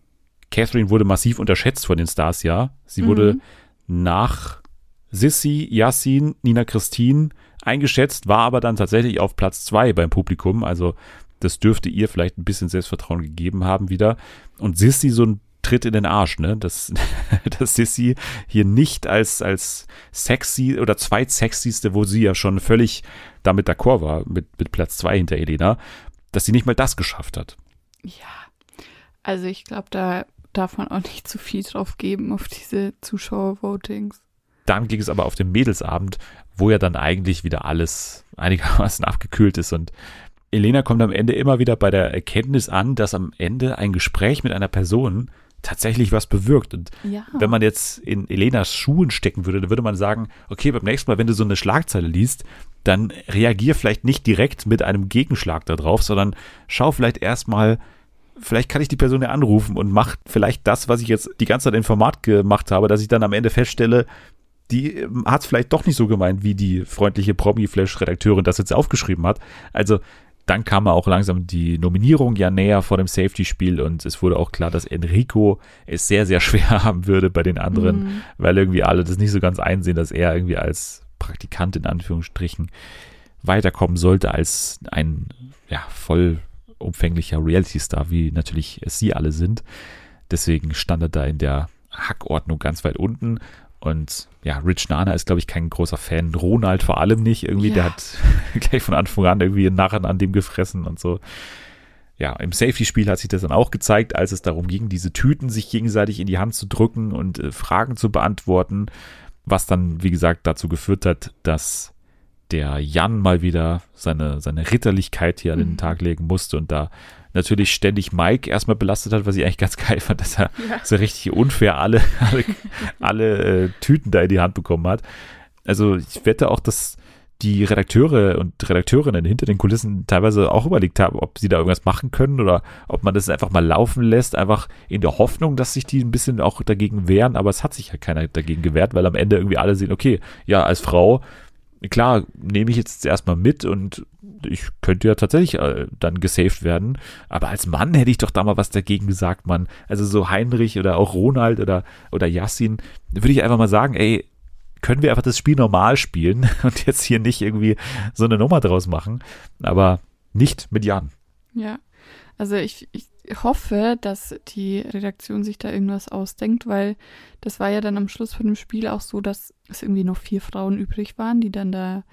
Catherine wurde massiv unterschätzt von den Stars, ja. Sie mhm. wurde nach Sissy, Yassin, Nina Christine eingeschätzt, war aber dann tatsächlich auf Platz zwei beim Publikum. Also das dürfte ihr vielleicht ein bisschen Selbstvertrauen gegeben haben wieder. Und Sissy so ein Tritt in den Arsch, ne? Dass, dass Sissy hier nicht als, als sexy oder zweitsexyste, wo sie ja schon völlig damit d'accord war, mit, mit Platz zwei hinter Elena, dass sie nicht mal das geschafft hat. Ja, also ich glaube, da darf man auch nicht zu viel drauf geben auf diese Zuschauervotings. Dann ging es aber auf den Mädelsabend, wo ja dann eigentlich wieder alles einigermaßen abgekühlt ist und Elena kommt am Ende immer wieder bei der Erkenntnis an, dass am Ende ein Gespräch mit einer Person tatsächlich was bewirkt. Und ja. wenn man jetzt in Elenas Schuhen stecken würde, dann würde man sagen, okay, beim nächsten Mal, wenn du so eine Schlagzeile liest, dann reagier vielleicht nicht direkt mit einem Gegenschlag darauf, sondern schau vielleicht erstmal, vielleicht kann ich die Person ja anrufen und mach vielleicht das, was ich jetzt die ganze Zeit im Format gemacht habe, dass ich dann am Ende feststelle, die ähm, hat es vielleicht doch nicht so gemeint, wie die freundliche Promi-Flash-Redakteurin das jetzt aufgeschrieben hat. Also dann kam auch langsam die Nominierung ja näher vor dem Safety-Spiel und es wurde auch klar, dass Enrico es sehr, sehr schwer haben würde bei den anderen, mhm. weil irgendwie alle das nicht so ganz einsehen, dass er irgendwie als Praktikant in Anführungsstrichen weiterkommen sollte als ein ja, vollumfänglicher Reality-Star, wie natürlich es sie alle sind. Deswegen stand er da in der Hackordnung ganz weit unten und ja, Rich Nana ist, glaube ich, kein großer Fan. Ronald vor allem nicht. Irgendwie, ja. der hat gleich von Anfang an irgendwie einen Narren an dem gefressen und so. Ja, im Safety-Spiel hat sich das dann auch gezeigt, als es darum ging, diese Tüten sich gegenseitig in die Hand zu drücken und äh, Fragen zu beantworten, was dann, wie gesagt, dazu geführt hat, dass der Jan mal wieder seine, seine Ritterlichkeit hier an den mhm. Tag legen musste und da natürlich ständig Mike erstmal belastet hat, was ich eigentlich ganz geil fand, dass er ja. so richtig unfair alle, alle, alle äh, Tüten da in die Hand bekommen hat. Also ich wette auch, dass die Redakteure und Redakteurinnen hinter den Kulissen teilweise auch überlegt haben, ob sie da irgendwas machen können oder ob man das einfach mal laufen lässt, einfach in der Hoffnung, dass sich die ein bisschen auch dagegen wehren, aber es hat sich ja keiner dagegen gewehrt, weil am Ende irgendwie alle sehen, okay, ja, als Frau klar, nehme ich jetzt erstmal mit und ich könnte ja tatsächlich äh, dann gesaved werden. Aber als Mann hätte ich doch da mal was dagegen gesagt, Mann. Also so Heinrich oder auch Ronald oder, oder Yassin, würde ich einfach mal sagen, ey, können wir einfach das Spiel normal spielen und jetzt hier nicht irgendwie so eine Nummer draus machen. Aber nicht mit Jan. Ja, also ich, ich hoffe, dass die Redaktion sich da irgendwas ausdenkt, weil das war ja dann am Schluss von dem Spiel auch so, dass es irgendwie noch vier Frauen übrig waren, die dann da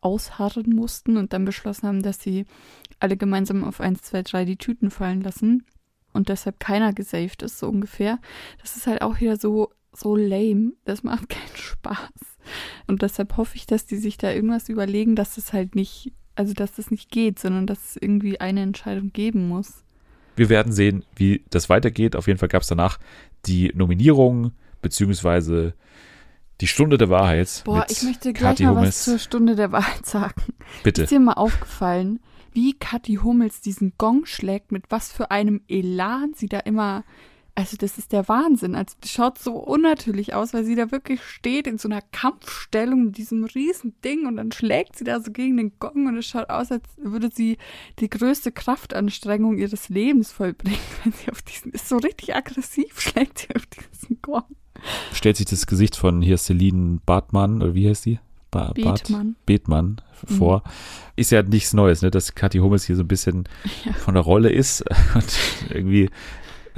ausharren mussten und dann beschlossen haben, dass sie alle gemeinsam auf 1, 2, 3 die Tüten fallen lassen und deshalb keiner gesaved ist, so ungefähr. Das ist halt auch wieder so, so lame. Das macht keinen Spaß. Und deshalb hoffe ich, dass die sich da irgendwas überlegen, dass es halt nicht, also dass das nicht geht, sondern dass es irgendwie eine Entscheidung geben muss. Wir werden sehen, wie das weitergeht. Auf jeden Fall gab es danach die Nominierung, beziehungsweise die Stunde der Wahrheit. Boah, ich möchte gleich Kathi mal Hummels. was zur Stunde der Wahrheit sagen. Bitte. Ist dir mal aufgefallen, wie Kathi Hummels diesen Gong schlägt, mit was für einem Elan sie da immer also das ist der Wahnsinn. Also das schaut so unnatürlich aus, weil sie da wirklich steht in so einer Kampfstellung mit diesem riesen Ding und dann schlägt sie da so gegen den Gong und es schaut aus, als würde sie die größte Kraftanstrengung ihres Lebens vollbringen, wenn sie auf diesen, ist so richtig aggressiv, schlägt sie auf diesen Gong. Stellt sich das Gesicht von hier Celine Bartmann, oder wie heißt sie? Ba Bethmann. Bethmann vor. Mhm. Ist ja nichts Neues, ne, dass Kathi Hummels hier so ein bisschen ja. von der Rolle ist und irgendwie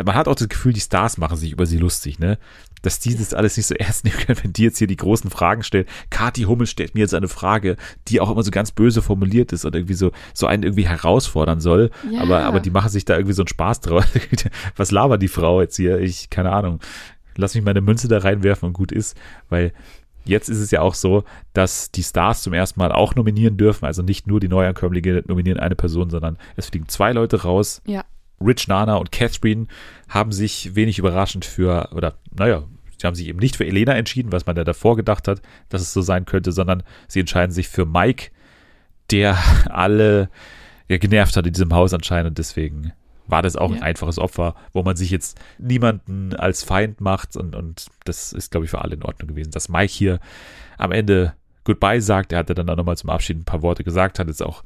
man hat auch das Gefühl, die Stars machen sich über sie lustig, ne? Dass die das alles nicht so ernst nehmen können, wenn die jetzt hier die großen Fragen stellen. Kati Hummel stellt mir jetzt eine Frage, die auch immer so ganz böse formuliert ist und irgendwie so, so einen irgendwie herausfordern soll. Ja. Aber, aber die machen sich da irgendwie so einen Spaß drauf. Was labert die Frau jetzt hier? Ich, keine Ahnung. Lass mich meine Münze da reinwerfen und gut ist, weil Jetzt ist es ja auch so, dass die Stars zum ersten Mal auch nominieren dürfen. Also nicht nur die Neuankömmlinge nominieren eine Person, sondern es fliegen zwei Leute raus. Ja. Rich Nana und Catherine haben sich wenig überraschend für, oder naja, sie haben sich eben nicht für Elena entschieden, was man ja davor gedacht hat, dass es so sein könnte, sondern sie entscheiden sich für Mike, der alle ja, genervt hat in diesem Haus anscheinend. Und deswegen war das auch Ja. ein einfaches Opfer, wo man sich jetzt niemanden als Feind macht. Und, und das ist, glaube ich, für alle in Ordnung gewesen. Dass Mike hier am Ende Goodbye sagt. Er hatte dann auch nochmal zum Abschied ein paar Worte gesagt, hat jetzt auch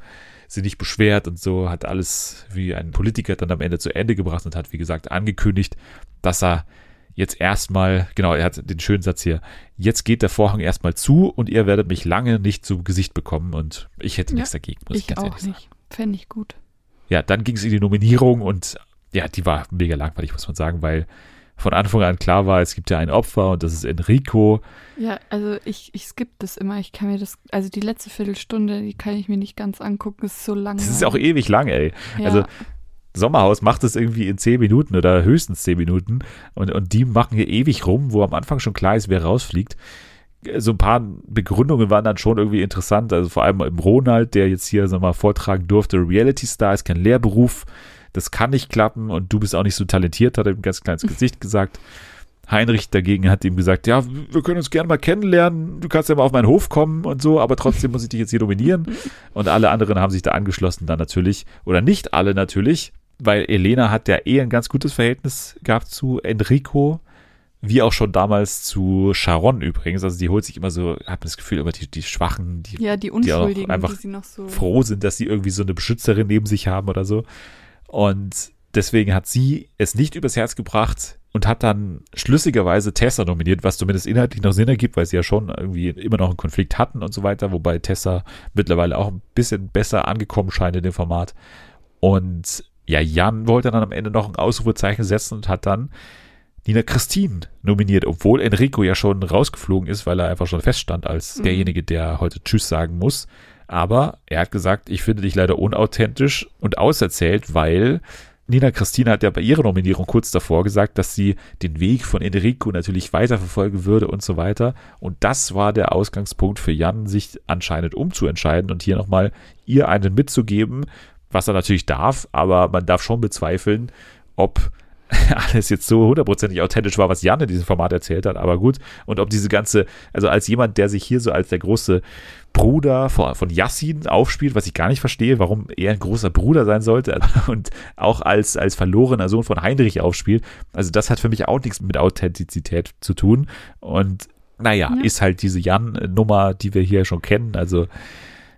sie nicht beschwert und so, hat alles wie ein Politiker dann am Ende zu Ende gebracht und hat, wie gesagt, angekündigt, dass er jetzt erstmal, genau, er hat den schönen Satz hier, jetzt geht der Vorhang erstmal zu und ihr werdet mich lange nicht zu Gesicht bekommen und ich hätte Ja, nichts dagegen, muss ich, ganz auch ehrlich sagen. nicht. Fände ich gut. Ja, dann ging es in die Nominierung und ja, die war mega langweilig, muss man sagen, weil von Anfang an klar war, es gibt ja ein Opfer und das ist Enrico. Ja, also ich, ich skippe das immer. Ich kann mir das, also die letzte Viertelstunde, die kann ich mir nicht ganz angucken. Das ist so lang. Das ist auch ewig lang, ey. ja, also Sommerhaus macht es irgendwie in zehn Minuten oder höchstens zehn Minuten und, und die machen hier ewig rum, wo am Anfang schon klar ist, wer rausfliegt. So ein paar Begründungen waren dann schon irgendwie interessant, also vor allem im Ronald, der jetzt hier sag mal, vortragen durfte, Reality Star ist kein Lehrberuf, das kann nicht klappen und du bist auch nicht so talentiert, hat er ihm ganz kleines Gesicht gesagt. Heinrich dagegen hat ihm gesagt, ja, wir können uns gerne mal kennenlernen, du kannst ja mal auf meinen Hof kommen und so, aber trotzdem muss ich dich jetzt hier dominieren. Und alle anderen haben sich da angeschlossen dann natürlich, oder nicht alle natürlich, weil Elena hat ja eh ein ganz gutes Verhältnis gehabt zu Enrico, wie auch schon damals zu Sharon übrigens. Also die holt sich immer so, hat das Gefühl, immer die, die Schwachen, die ja, die Unschuldigen, die, einfach sie noch so. froh sind, dass sie irgendwie so eine Beschützerin neben sich haben oder so. Und deswegen hat sie es nicht übers Herz gebracht und hat dann schlüssigerweise Tessa nominiert, was zumindest inhaltlich noch Sinn ergibt, weil sie ja schon irgendwie immer noch einen Konflikt hatten und so weiter, wobei Tessa mittlerweile auch ein bisschen besser angekommen scheint in dem Format. Und ja, Jan wollte dann am Ende noch ein Ausrufezeichen setzen und hat dann Nina Christine nominiert, obwohl Enrico ja schon rausgeflogen ist, weil er einfach schon feststand als Mhm. derjenige, der heute Tschüss sagen muss. Aber er hat gesagt, ich finde dich leider unauthentisch und auserzählt, weil Nina Christine hat ja bei ihrer Nominierung kurz davor gesagt, dass sie den Weg von Enrico natürlich weiterverfolgen würde und so weiter. Und das war der Ausgangspunkt für Jan, sich anscheinend umzuentscheiden und hier nochmal ihr einen mitzugeben, was er natürlich darf, aber man darf schon bezweifeln, ob alles jetzt so hundertprozentig authentisch war, was Jan in diesem Format erzählt hat, aber gut. Und ob diese ganze, also als jemand, der sich hier so als der große Bruder von, von Yassin aufspielt, was ich gar nicht verstehe, warum er ein großer Bruder sein sollte und auch als, als verlorener Sohn von Heinrich aufspielt. Also das hat für mich auch nichts mit Authentizität zu tun. Und naja, Ja. ist halt diese Jan-Nummer, die wir hier schon kennen. Also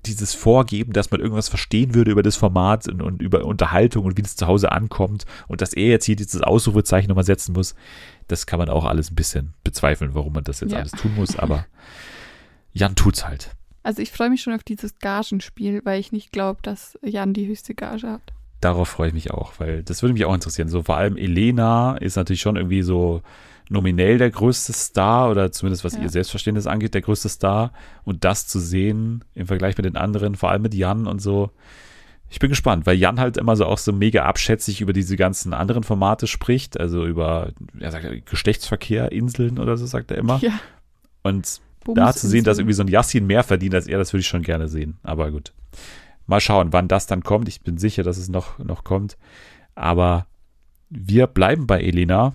dieses Vorgeben, dass man irgendwas verstehen würde über das Format und, und über Unterhaltung und wie das zu Hause ankommt und dass er jetzt hier dieses Ausrufezeichen nochmal setzen muss, das kann man auch alles ein bisschen bezweifeln, warum man das jetzt Ja. alles tun muss, aber Jan tut's halt. Also ich freue mich schon auf dieses Gagenspiel, weil ich nicht glaube, dass Jan die höchste Gage hat. Darauf freue ich mich auch, weil das würde mich auch interessieren. So vor allem Elena ist natürlich schon irgendwie so nominell der größte Star oder zumindest was Ja. ihr Selbstverständnis angeht, der größte Star. Und das zu sehen im Vergleich mit den anderen, vor allem mit Jan und so. Ich bin gespannt, weil Jan halt immer so auch so mega abschätzig über diese ganzen anderen Formate spricht, also über, er sagt Geschlechtsverkehr, Inseln oder so sagt er immer. Ja. Und Bums da zu sehen, dass irgendwie so ein Yassin mehr verdient als er, das würde ich schon gerne sehen. Aber gut. Mal schauen, wann das dann kommt. Ich bin sicher, dass es noch, noch kommt. Aber wir bleiben bei Elena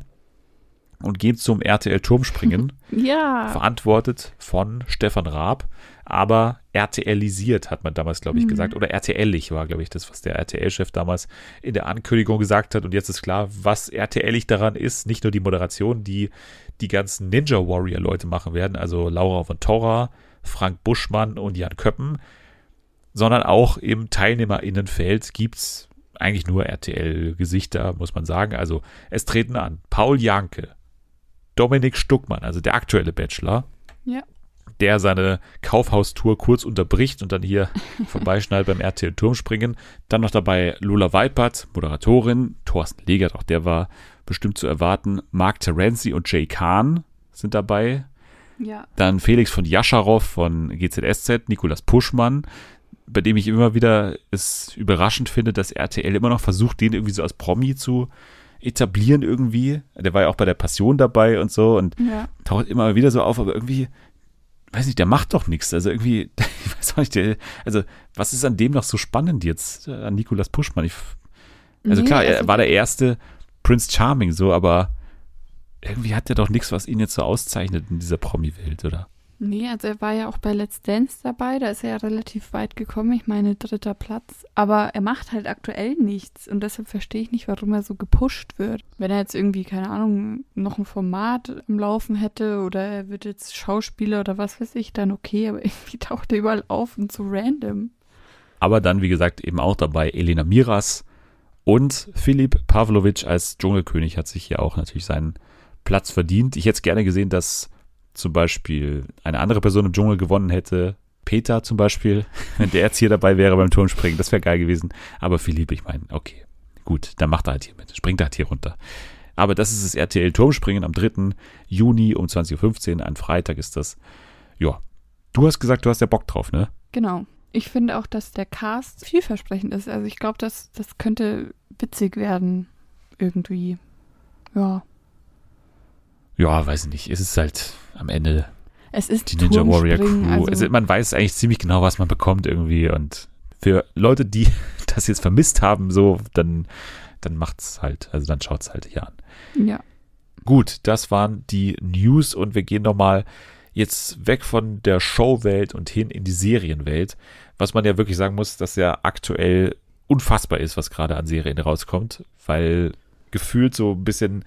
und gehen zum RTL-Turmspringen. Ja. verantwortet von Stefan Raab, aber RTLisiert, hat man damals, glaube ich, Mhm. gesagt. Oder RTLig war, glaube ich, das, was der RTL-Chef damals in der Ankündigung gesagt hat. Und jetzt ist klar, was RTLig daran ist. Nicht nur die Moderation, die die ganzen Ninja Warrior-Leute machen werden, also Laura von Torra, Frank Buschmann und Jan Köppen, sondern auch im TeilnehmerInnenfeld gibt's eigentlich nur RTL-Gesichter, muss man sagen. Also es treten an Paul Janke, Dominik Stuckmann, also der aktuelle Bachelor, Ja. der seine Kaufhaustour kurz unterbricht und dann hier vorbeischneidet beim RTL Turmspringen. Dann noch dabei Lola Weipert, Moderatorin, Thorsten Legert, auch der war bestimmt zu erwarten. Mark Terenzi und Jay Kahn sind dabei. Ja. Dann Felix von Jascharow von GZSZ, Nikolas Puschmann, bei dem ich immer wieder es überraschend finde, dass RTL immer noch versucht, den irgendwie so als Promi zu etablieren irgendwie. Der war ja auch bei der Passion dabei und so und Ja. taucht immer wieder so auf, aber irgendwie, weiß nicht, der macht doch nichts. Also irgendwie, ich weiß auch nicht, der, also was ist an dem noch so spannend jetzt, äh, an Nikolas Puschmann? Ich, also Nee, klar, er also- war der erste Prince Charming so, aber irgendwie hat er doch nichts, was ihn jetzt so auszeichnet in dieser Promi-Welt, oder? Nee, also er war ja auch bei Let's Dance dabei, da ist er ja relativ weit gekommen, ich meine dritter Platz. Aber er macht halt aktuell nichts und deshalb verstehe ich nicht, warum er so gepusht wird. Wenn er jetzt irgendwie, keine Ahnung, noch ein Format am Laufen hätte oder er wird jetzt Schauspieler oder was weiß ich, dann okay, aber irgendwie taucht er überall auf und so random. Aber dann, wie gesagt, eben auch dabei Elena Miras und Philipp Pavlovic als Dschungelkönig hat sich hier auch natürlich seinen Platz verdient. Ich hätte gerne gesehen, dass zum Beispiel eine andere Person im Dschungel gewonnen hätte, Peter zum Beispiel, wenn der jetzt hier dabei wäre beim Turmspringen, das wäre geil gewesen. Aber Philipp, ich meine, okay, gut, dann macht er halt hier mit, springt er halt hier runter. Aber das ist das RTL Turmspringen am 3. Juni um 20.15 Uhr, ein Freitag ist das. Ja, du hast gesagt, du hast ja Bock drauf, ne? Genau. Ich finde auch, dass der Cast vielversprechend ist. Also ich glaube, dass das könnte witzig werden irgendwie. Ja ja, weiß ich nicht, es ist halt am Ende es ist die Ninja Warrior Crew. Also, also man weiß eigentlich ziemlich genau, was man bekommt irgendwie und für Leute, die das jetzt vermisst haben, so, dann, dann macht's halt, also dann schaut's halt hier an. Ja. Gut, das waren die News und wir gehen nochmal jetzt weg von der Showwelt und hin in die Serienwelt. Was man ja wirklich sagen muss, dass ja aktuell unfassbar ist, was gerade an Serien rauskommt, weil gefühlt so ein bisschen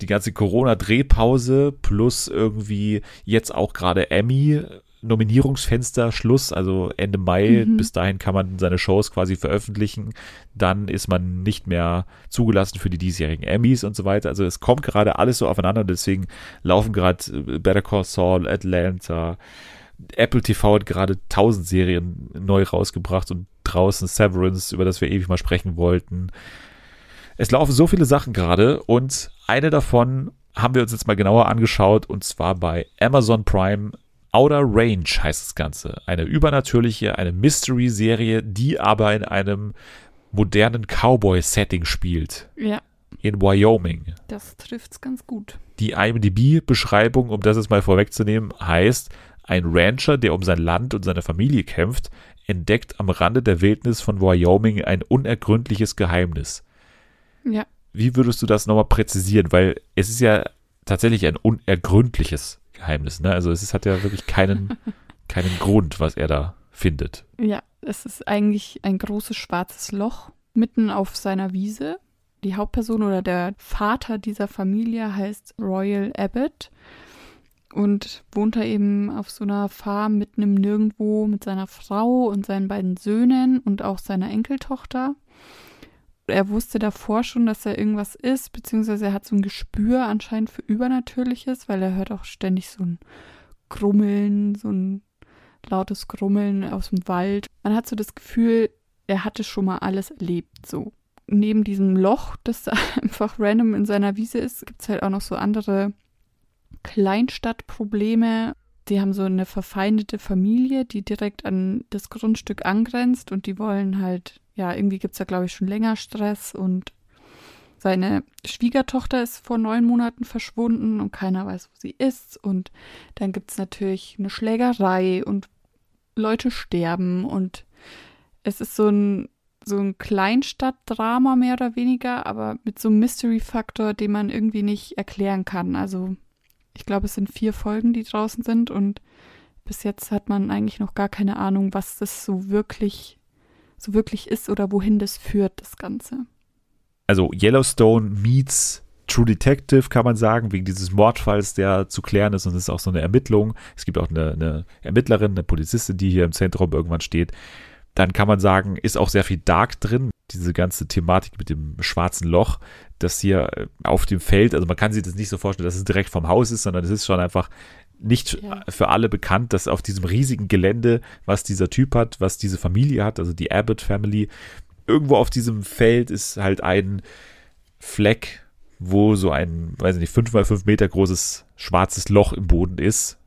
die ganze Corona-Drehpause plus irgendwie jetzt auch gerade Emmy. Nominierungsfenster Schluss, also Ende Mai, mhm. bis dahin kann man seine Shows quasi veröffentlichen. Dann ist man nicht mehr zugelassen für die diesjährigen Emmys und so weiter. Also es kommt gerade alles so aufeinander, deswegen laufen gerade äh, Better Call Saul, Atlanta, Apple TV hat gerade tausend Serien neu rausgebracht und draußen Severance, über das wir ewig mal sprechen wollten. Es laufen so viele Sachen gerade und eine davon haben wir uns jetzt mal genauer angeschaut und zwar bei Amazon Prime. Outer Range heißt das Ganze. Eine übernatürliche, eine Mystery-Serie, die aber in einem modernen Cowboy-Setting spielt. Ja. In Wyoming. Das trifft's ganz gut. Die IMDb-Beschreibung, um das jetzt mal vorwegzunehmen, heißt, ein Rancher, der um sein Land und seine Familie kämpft, entdeckt am Rande der Wildnis von Wyoming ein unergründliches Geheimnis. Ja. Wie würdest du das nochmal präzisieren? Weil es ist ja tatsächlich ein unergründliches Geheimnis. Ne? Also es ist, hat ja wirklich keinen, keinen Grund, was er da findet. Ja, es ist eigentlich ein großes schwarzes Loch mitten auf seiner Wiese. Die Hauptperson oder der Vater dieser Familie heißt Royal Abbott und wohnt da eben auf so einer Farm mitten im Nirgendwo mit seiner Frau und seinen beiden Söhnen und auch seiner Enkeltochter er wusste davor schon, dass er irgendwas ist, beziehungsweise er hat so ein Gespür anscheinend für Übernatürliches, weil er hört auch ständig so ein Grummeln, so ein lautes Grummeln aus dem Wald. Man hat so das Gefühl, er hatte schon mal alles erlebt, so. Neben diesem Loch, das da einfach random in seiner Wiese ist, gibt es halt auch noch so andere Kleinstadtprobleme. Die haben so eine verfeindete Familie, die direkt an das Grundstück angrenzt und die wollen halt ja, irgendwie gibt es da, glaube ich, schon länger Stress und seine Schwiegertochter ist vor neun Monaten verschwunden und keiner weiß, wo sie ist. Und dann gibt es natürlich eine Schlägerei und Leute sterben und es ist so ein, so ein Kleinstadtdrama mehr oder weniger, aber mit so einem Mystery-Faktor, den man irgendwie nicht erklären kann. Also ich glaube, es sind vier Folgen, die draußen sind und bis jetzt hat man eigentlich noch gar keine Ahnung, was das so wirklich so wirklich ist oder wohin das führt, das Ganze. Also Yellowstone meets True Detective, kann man sagen, wegen dieses Mordfalls, der zu klären ist. Und es ist auch so eine Ermittlung. Es gibt auch eine, eine Ermittlerin, eine Polizistin, die hier im Zentrum irgendwann steht. Dann kann man sagen, ist auch sehr viel Dark drin. Diese ganze Thematik mit dem schwarzen Loch, das hier äh, auf dem Feld, also man kann sich das nicht so vorstellen, dass es direkt vom Haus ist, sondern es ist schon einfach nicht ja. für alle bekannt, dass auf diesem riesigen Gelände, was dieser Typ hat, was diese Familie hat, also die Abbott Family, irgendwo auf diesem Feld ist halt ein Fleck, wo so ein, weiß ich nicht, fünf mal fünf Meter großes schwarzes Loch im Boden ist,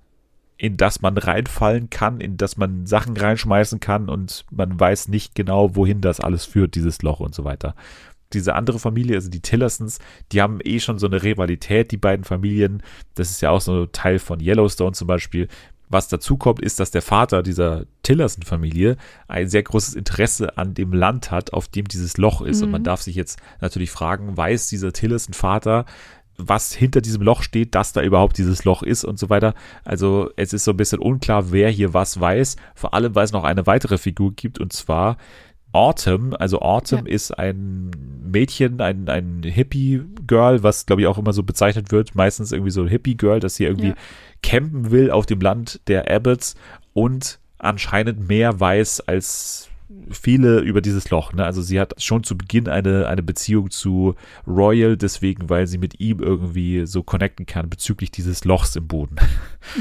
in das man reinfallen kann, in das man Sachen reinschmeißen kann und man weiß nicht genau, wohin das alles führt, dieses Loch und so weiter diese andere Familie, also die Tillersons, die haben eh schon so eine Rivalität, die beiden Familien. Das ist ja auch so ein Teil von Yellowstone zum Beispiel. Was dazu kommt, ist, dass der Vater dieser Tillerson-Familie ein sehr großes Interesse an dem Land hat, auf dem dieses Loch ist. Mhm. Und man mhm. darf sich jetzt natürlich fragen, weiß dieser Tillerson-Vater, was hinter diesem Loch steht, dass da überhaupt dieses Loch ist und so weiter. Also es ist so ein bisschen unklar, wer hier was weiß. Vor allem, weil es noch eine weitere Figur gibt und zwar Autumn. Also Autumn ja. ist ein Mädchen, ein, ein Hippie-Girl, was glaube ich auch immer so bezeichnet wird. Meistens irgendwie so ein Hippie-Girl, das hier irgendwie ja. campen will auf dem Land der Abbotts und anscheinend mehr weiß als viele über dieses Loch. Ne? Also sie hat schon zu Beginn eine, eine Beziehung zu Royal, deswegen, weil sie mit ihm irgendwie so connecten kann bezüglich dieses Lochs im Boden.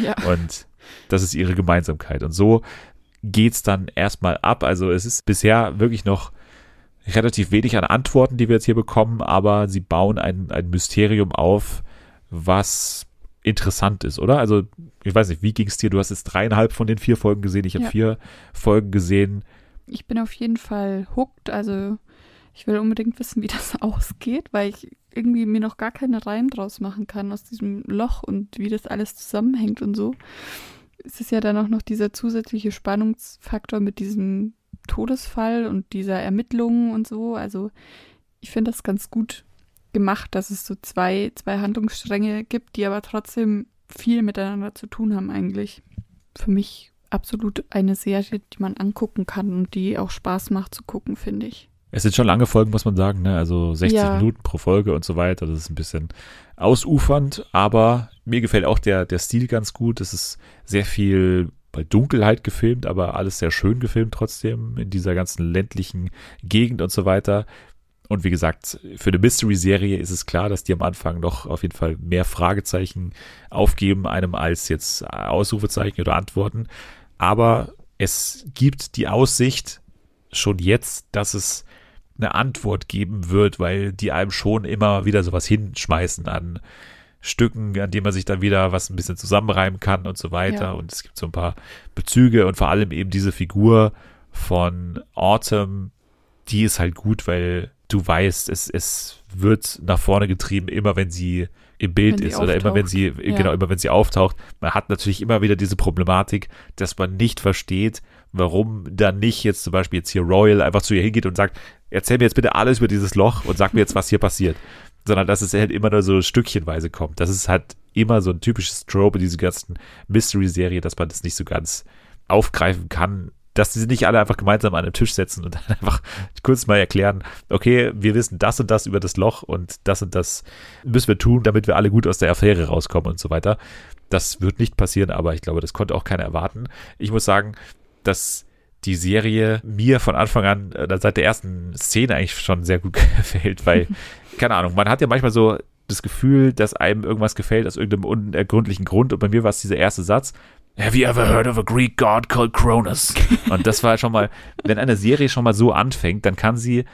Ja. Und das ist ihre Gemeinsamkeit. Und so geht's dann erstmal ab. Also es ist bisher wirklich noch relativ wenig an Antworten, die wir jetzt hier bekommen, aber sie bauen ein, ein Mysterium auf, was interessant ist, oder? Also, ich weiß nicht, wie ging es dir? Du hast jetzt dreieinhalb von den vier Folgen gesehen, ich habe ja. vier Folgen gesehen. Ich bin auf jeden Fall hooked, also ich will unbedingt wissen, wie das ausgeht, weil ich irgendwie mir noch gar keine Reim draus machen kann aus diesem Loch und wie das alles zusammenhängt und so. Es ist ja dann auch noch dieser zusätzliche Spannungsfaktor mit diesem Todesfall und dieser Ermittlungen und so. Also ich finde das ganz gut gemacht, dass es so zwei, zwei Handlungsstränge gibt, die aber trotzdem viel miteinander zu tun haben eigentlich. Für mich absolut eine Serie, die man angucken kann und die auch Spaß macht zu gucken, finde ich. Es sind schon lange Folgen, muss man sagen, ne? Also 60 ja. Minuten pro Folge und so weiter. Das ist ein bisschen ausufernd, aber mir gefällt auch der, der Stil ganz gut. Es ist sehr viel bei Dunkelheit gefilmt, aber alles sehr schön gefilmt trotzdem in dieser ganzen ländlichen Gegend und so weiter. Und wie gesagt, für eine Mystery-Serie ist es klar, dass die am Anfang noch auf jeden Fall mehr Fragezeichen aufgeben, einem als jetzt Ausrufezeichen oder Antworten. Aber es gibt die Aussicht schon jetzt, dass es eine Antwort geben wird, weil die einem schon immer wieder sowas hinschmeißen an Stücken, an denen man sich dann wieder was ein bisschen zusammenreimen kann und so weiter. Ja. Und es gibt so ein paar Bezüge und vor allem eben diese Figur von Autumn, die ist halt gut, weil du weißt, es, es wird nach vorne getrieben, immer wenn sie im Bild ist oder immer wenn sie, ja. genau, immer wenn sie auftaucht. Man hat natürlich immer wieder diese Problematik, dass man nicht versteht, warum dann nicht jetzt zum Beispiel jetzt hier Royal einfach zu ihr hingeht und sagt, erzähl mir jetzt bitte alles über dieses Loch und sag mir jetzt, was hier passiert. Sondern dass es halt immer nur so stückchenweise kommt. Das ist halt immer so ein typisches Trope, diese ganzen Mystery-Serie, dass man das nicht so ganz aufgreifen kann, dass sie nicht alle einfach gemeinsam an den Tisch setzen und dann einfach kurz mal erklären, okay, wir wissen das und das über das Loch und das und das müssen wir tun, damit wir alle gut aus der Affäre rauskommen und so weiter. Das wird nicht passieren, aber ich glaube, das konnte auch keiner erwarten. Ich muss sagen, dass die Serie mir von Anfang an, äh, seit der ersten Szene eigentlich schon sehr gut gefällt, weil, keine Ahnung, man hat ja manchmal so das Gefühl, dass einem irgendwas gefällt aus irgendeinem unergründlichen Grund und bei mir war es dieser erste Satz, Have you ever heard of a Greek god called Cronus? Und das war schon mal, wenn eine Serie schon mal so anfängt, dann kann sie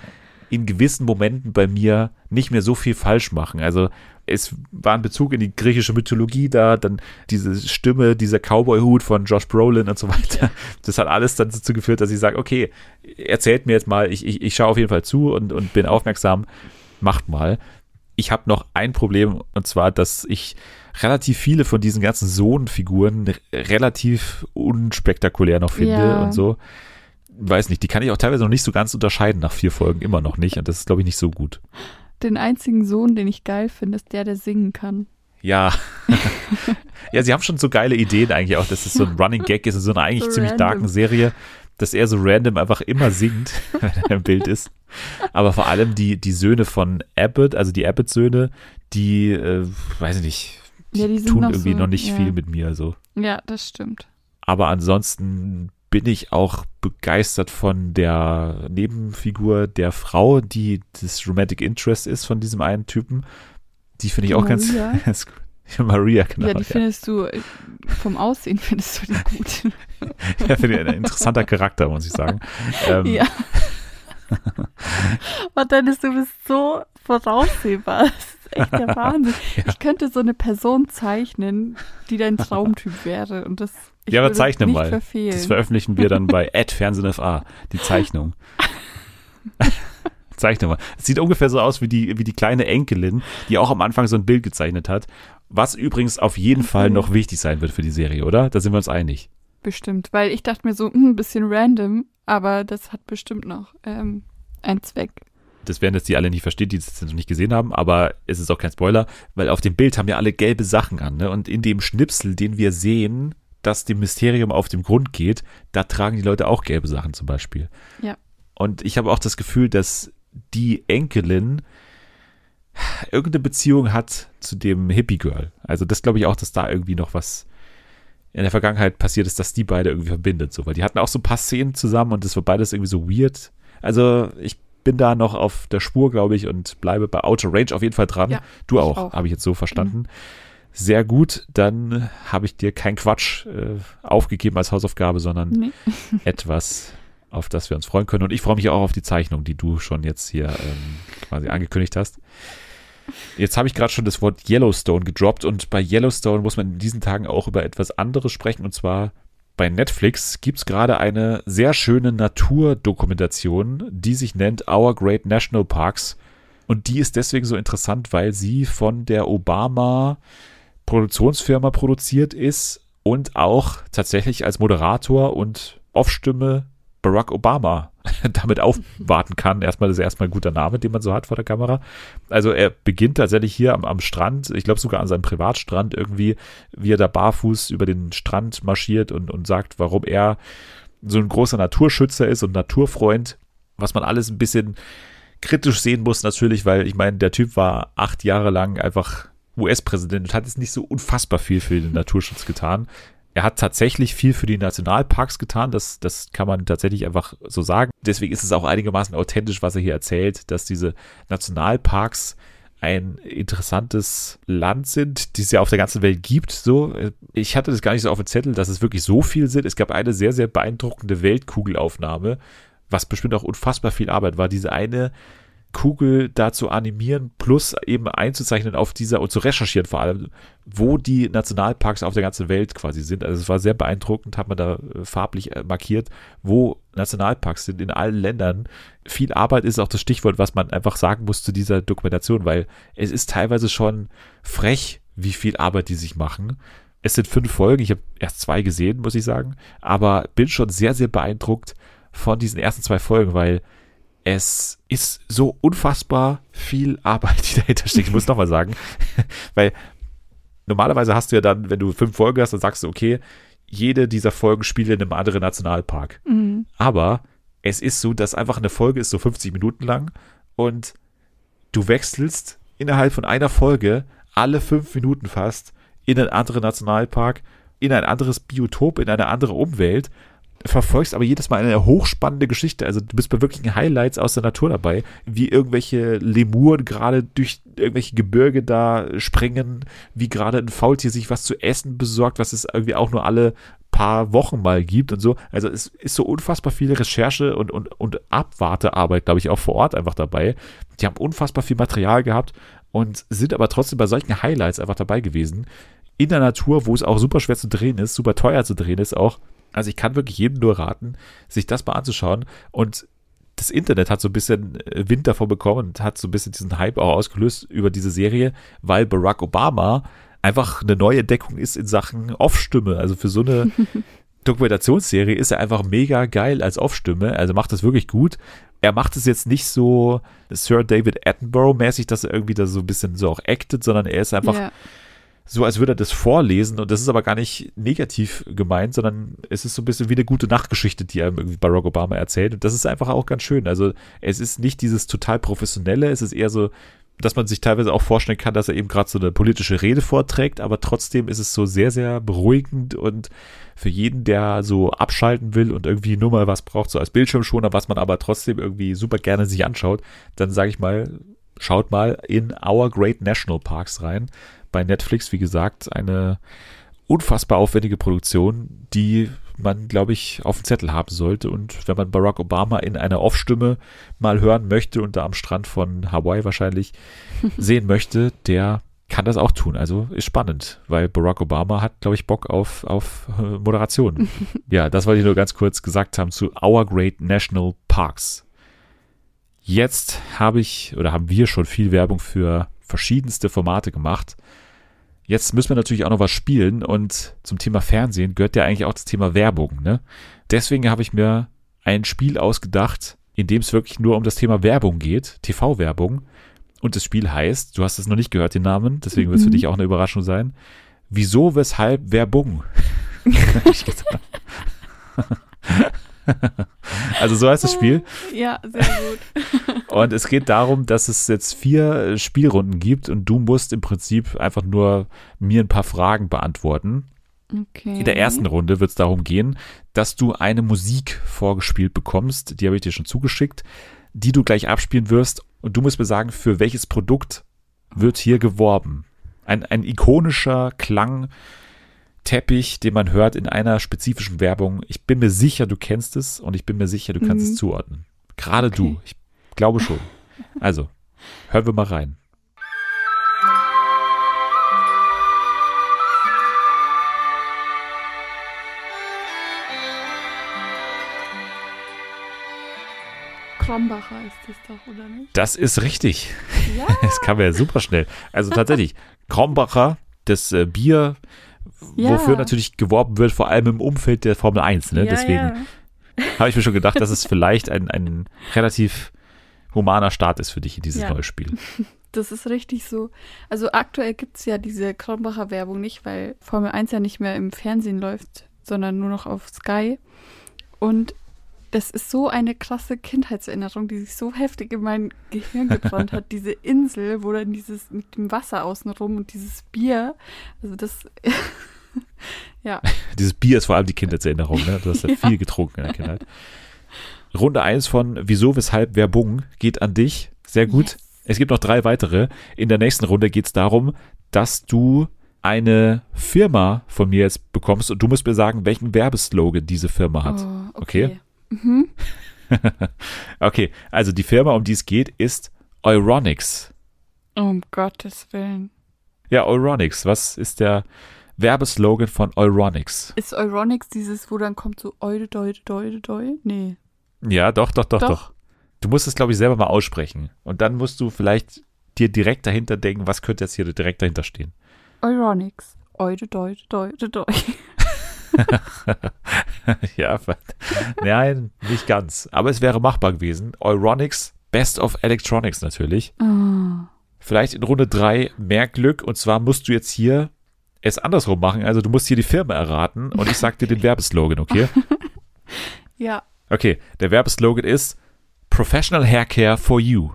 in gewissen Momenten bei mir nicht mehr so viel falsch machen. Also es war ein Bezug in die griechische Mythologie da, dann diese Stimme, dieser Cowboy-Hut von Josh Brolin und so weiter. Das hat alles dann dazu geführt, dass ich sage, okay, erzählt mir jetzt mal, ich, ich, ich schaue auf jeden Fall zu und, und bin aufmerksam, macht mal. Ich habe noch ein Problem und zwar, dass ich relativ viele von diesen ganzen Sohn-Figuren relativ unspektakulär noch finde ja. und so. Weiß nicht, die kann ich auch teilweise noch nicht so ganz unterscheiden nach vier Folgen, immer noch nicht. Und das ist, glaube ich, nicht so gut. Den einzigen Sohn, den ich geil finde, ist der, der singen kann. Ja. ja, sie haben schon so geile Ideen eigentlich auch, dass es so ein Running Gag ist in so einer eigentlich so ziemlich random. darken Serie, dass er so random einfach immer singt, wenn er im Bild ist. Aber vor allem die, die Söhne von Abbott, also die Abbott-Söhne, die, äh, weiß ich nicht, ja, die tun noch irgendwie so, noch nicht ja. viel mit mir. So. Ja, das stimmt. Aber ansonsten bin ich auch begeistert von der Nebenfigur der Frau, die das Romantic Interest ist von diesem einen Typen. Die finde ich auch ganz, gut. Maria, genau. Ja, die findest du, vom Aussehen findest du die gut. ja, finde ich ein interessanter Charakter, muss ich sagen. Ähm, ja. Und Dennis, du bist so voraussehbar echt der Wahnsinn. ja. Ich könnte so eine Person zeichnen, die dein Traumtyp wäre. Und das ich ja, aber zeichne mal. Verfehlen. Das veröffentlichen wir dann bei @fernsehenfa die Zeichnung. zeichne mal. Es sieht ungefähr so aus wie die, wie die kleine Enkelin, die auch am Anfang so ein Bild gezeichnet hat. Was übrigens auf jeden Fall noch wichtig sein wird für die Serie, oder? Da sind wir uns einig. Bestimmt, weil ich dachte mir so, hm, ein bisschen random, aber das hat bestimmt noch ähm, einen Zweck. Das werden jetzt die alle nicht verstehen, die es noch nicht gesehen haben, aber es ist auch kein Spoiler, weil auf dem Bild haben ja alle gelbe Sachen an. Ne? Und in dem Schnipsel, den wir sehen, dass dem Mysterium auf dem Grund geht, da tragen die Leute auch gelbe Sachen zum Beispiel. Ja. Und ich habe auch das Gefühl, dass die Enkelin irgendeine Beziehung hat zu dem Hippie-Girl. Also das glaube ich auch, dass da irgendwie noch was in der Vergangenheit passiert ist, dass die beide irgendwie verbindet. So, weil die hatten auch so ein paar Szenen zusammen und das war beides irgendwie so weird. Also ich bin da noch auf der Spur, glaube ich, und bleibe bei Outer Range auf jeden Fall dran. Ja, du auch, auch. habe ich jetzt so verstanden. Mhm. Sehr gut, dann habe ich dir kein Quatsch äh, aufgegeben als Hausaufgabe, sondern nee. etwas, auf das wir uns freuen können. Und ich freue mich auch auf die Zeichnung, die du schon jetzt hier ähm, quasi angekündigt hast. Jetzt habe ich gerade schon das Wort Yellowstone gedroppt und bei Yellowstone muss man in diesen Tagen auch über etwas anderes sprechen und zwar bei Netflix gibt es gerade eine sehr schöne Naturdokumentation, die sich nennt Our Great National Parks und die ist deswegen so interessant, weil sie von der Obama Produktionsfirma produziert ist und auch tatsächlich als Moderator und Off-Stimme Barack Obama damit aufwarten kann. Erstmal das ist erstmal ein guter Name, den man so hat vor der Kamera. Also er beginnt tatsächlich hier am, am Strand, ich glaube sogar an seinem Privatstrand irgendwie, wie er da barfuß über den Strand marschiert und, und sagt, warum er so ein großer Naturschützer ist und Naturfreund, was man alles ein bisschen kritisch sehen muss natürlich, weil ich meine, der Typ war acht Jahre lang einfach US-Präsident und hat jetzt nicht so unfassbar viel für den Naturschutz getan er hat tatsächlich viel für die Nationalparks getan, das, das kann man tatsächlich einfach so sagen. Deswegen ist es auch einigermaßen authentisch, was er hier erzählt, dass diese Nationalparks ein interessantes Land sind, die es ja auf der ganzen Welt gibt. So, ich hatte das gar nicht so auf dem Zettel, dass es wirklich so viel sind. Es gab eine sehr, sehr beeindruckende Weltkugelaufnahme, was bestimmt auch unfassbar viel Arbeit war. Diese eine Kugel da zu animieren, plus eben einzuzeichnen auf dieser und zu recherchieren vor allem, wo die Nationalparks auf der ganzen Welt quasi sind. Also es war sehr beeindruckend, hat man da äh, farblich äh, markiert, wo Nationalparks sind in allen Ländern. Viel Arbeit ist auch das Stichwort, was man einfach sagen muss zu dieser Dokumentation, weil es ist teilweise schon frech, wie viel Arbeit die sich machen. Es sind fünf Folgen, ich habe erst zwei gesehen, muss ich sagen, aber bin schon sehr, sehr beeindruckt von diesen ersten zwei Folgen, weil es ist so unfassbar viel Arbeit, die dahinter steckt. Ich muss nochmal sagen, weil normalerweise hast du ja dann, wenn du fünf Folgen hast, dann sagst du, okay, jede dieser Folgen spielt in einem anderen Nationalpark. Mhm. Aber es ist so, dass einfach eine Folge ist so 50 Minuten lang und du wechselst innerhalb von einer Folge alle fünf Minuten fast in einen anderen Nationalpark, in ein anderes Biotop, in eine andere Umwelt verfolgst aber jedes Mal eine hochspannende Geschichte. Also du bist bei wirklichen Highlights aus der Natur dabei, wie irgendwelche Lemuren gerade durch irgendwelche Gebirge da springen, wie gerade ein Faultier sich was zu essen besorgt, was es irgendwie auch nur alle paar Wochen mal gibt und so. Also es ist so unfassbar viel Recherche und, und, und Abwartearbeit, glaube ich, auch vor Ort einfach dabei. Die haben unfassbar viel Material gehabt und sind aber trotzdem bei solchen Highlights einfach dabei gewesen. In der Natur, wo es auch super schwer zu drehen ist, super teuer zu drehen ist auch also ich kann wirklich jedem nur raten, sich das mal anzuschauen. Und das Internet hat so ein bisschen äh, Wind davon bekommen und hat so ein bisschen diesen Hype auch ausgelöst über diese Serie, weil Barack Obama einfach eine neue Entdeckung ist in Sachen Off-Stimme. Also für so eine Dokumentationsserie ist er einfach mega geil als Off-Stimme. Also macht das wirklich gut. Er macht es jetzt nicht so Sir David Attenborough-mäßig, dass er irgendwie da so ein bisschen so auch actet, sondern er ist einfach ja so, als würde er das vorlesen und das ist aber gar nicht negativ gemeint, sondern es ist so ein bisschen wie eine gute Nachtgeschichte, die einem irgendwie Barack Obama erzählt und das ist einfach auch ganz schön. Also es ist nicht dieses total professionelle, es ist eher so, dass man sich teilweise auch vorstellen kann, dass er eben gerade so eine politische Rede vorträgt, aber trotzdem ist es so sehr, sehr beruhigend und für jeden, der so abschalten will und irgendwie nur mal was braucht, so als Bildschirmschoner, was man aber trotzdem irgendwie super gerne sich anschaut, dann sage ich mal, schaut mal in Our Great National Parks rein bei Netflix, wie gesagt, eine unfassbar aufwendige Produktion, die man, glaube ich, auf dem Zettel haben sollte. Und wenn man Barack Obama in einer Off-Stimme mal hören möchte und da am Strand von Hawaii wahrscheinlich sehen möchte, der kann das auch tun. Also ist spannend, weil Barack Obama hat, glaube ich, Bock auf, auf äh, Moderation. ja, das wollte ich nur ganz kurz gesagt haben zu Our Great National Parks. Jetzt habe ich oder haben wir schon viel Werbung für verschiedenste Formate gemacht. Jetzt müssen wir natürlich auch noch was spielen und zum Thema Fernsehen gehört ja eigentlich auch das Thema Werbung. Ne? Deswegen habe ich mir ein Spiel ausgedacht, in dem es wirklich nur um das Thema Werbung geht, TV-Werbung. Und das Spiel heißt, du hast es noch nicht gehört, den Namen, deswegen wird es für Mhm. dich auch eine Überraschung sein. Wieso, weshalb, Werbung? also so heißt das Spiel. Ja, sehr gut. Und es geht darum, dass es jetzt vier äh, Spielrunden gibt und du musst im Prinzip einfach nur mir ein paar Fragen beantworten. Okay. In der ersten Runde wird es darum gehen, dass du eine Musik vorgespielt bekommst, die habe ich dir schon zugeschickt, die du gleich abspielen wirst und du musst mir sagen, für welches Produkt wird hier geworben. Ein, ein ikonischer Klangteppich, den man hört in einer spezifischen Werbung. Ich bin mir sicher, du kennst es und ich bin mir sicher, du kannst Mhm. es zuordnen. Gerade Okay. du. Ich glaube schon. Also, hören wir mal rein. Krombacher ist das doch, oder nicht? Das ist richtig. Ja. Das kam ja super schnell. Also tatsächlich, Krombacher, das äh, Bier, Ja. wofür natürlich geworben wird, vor allem im Umfeld der Formel 1. Ne? ja, Deswegen habe ich mir schon gedacht, dass es vielleicht ein, ein relativ humaner Start ist für dich in dieses neue Spiel. Das ist richtig so. Also aktuell gibt es ja diese Kronbacher Werbung nicht, weil Formel 1 ja nicht mehr im Fernsehen läuft, sondern nur noch auf Sky. Und das ist so eine krasse Kindheitserinnerung, die sich so heftig in mein Gehirn gebrannt hat. Diese Insel, wo dann dieses mit dem Wasser außenrum und dieses Bier. Also das. ja. Dieses Bier ist vor allem die Kindheitserinnerung. Ne? Du hast ja, Ja. viel getrunken in der Kindheit. Runde 1 von Wieso, Weshalb, Werbung geht an dich. Sehr gut. Yes. Es gibt noch drei weitere. In der nächsten Runde geht es darum, dass du eine Firma von mir jetzt bekommst und du musst mir sagen, welchen Werbeslogan diese Firma hat. Oh, Okay. okay. Mhm. Okay, also die Firma, um die es geht, ist Euronics. Um Gottes Willen. Ja, Euronics. Was ist der Werbeslogan von Euronics? Ist Euronics dieses, wo dann kommt so Eude, Deude, Deude, Deu? Nee. Ja, doch, doch, doch, doch. Doch. Du musst es, glaube ich, selber mal aussprechen. Und dann musst du vielleicht dir direkt dahinter denken, was könnte jetzt hier direkt dahinter stehen. Euronics. Eude, Deude, Deude, Deu. ja, nein, nicht ganz. Aber es wäre machbar gewesen. Euronics, Best of Electronics natürlich. Oh. Vielleicht in Runde drei mehr Glück. Und zwar musst du jetzt hier es andersrum machen. Also du musst hier die Firma erraten und ich sag dir den Werbeslogan, okay? Ja. Okay, der Werbeslogan ist Professional Haircare for You.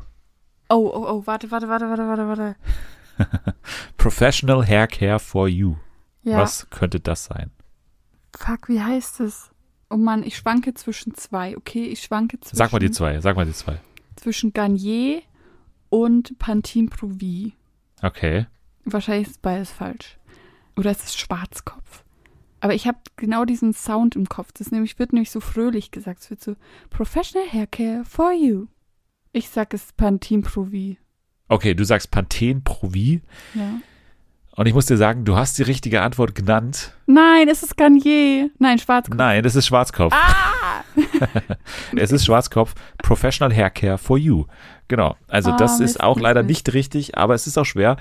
Oh, oh, oh, warte, warte, warte, warte, warte, warte. Professional Haircare for You. Ja. Was könnte das sein? Fuck, wie heißt es? Oh Mann, ich schwanke zwischen zwei, okay? Ich schwanke zwischen, Sag mal die zwei, sag mal die zwei. zwischen Garnier und Pantene Provie. Okay. Wahrscheinlich ist beides falsch. Oder ist es Schwarzkopf? Aber ich habe genau diesen Sound im Kopf. Das nämlich, wird nämlich so fröhlich gesagt. Es wird so Professional Haircare for you. Ich sag es Pantene Provie. Okay, du sagst Pantene Pro V Ja. Und ich muss dir sagen, du hast die richtige Antwort genannt. Nein, es ist Garnier. Nein, Schwarzkopf. Nein, es ist Schwarzkopf. Ah! Es ist Schwarzkopf Professional Haircare for You. Genau. Also Ah, das ist auch leider nicht richtig, aber es ist auch schwer.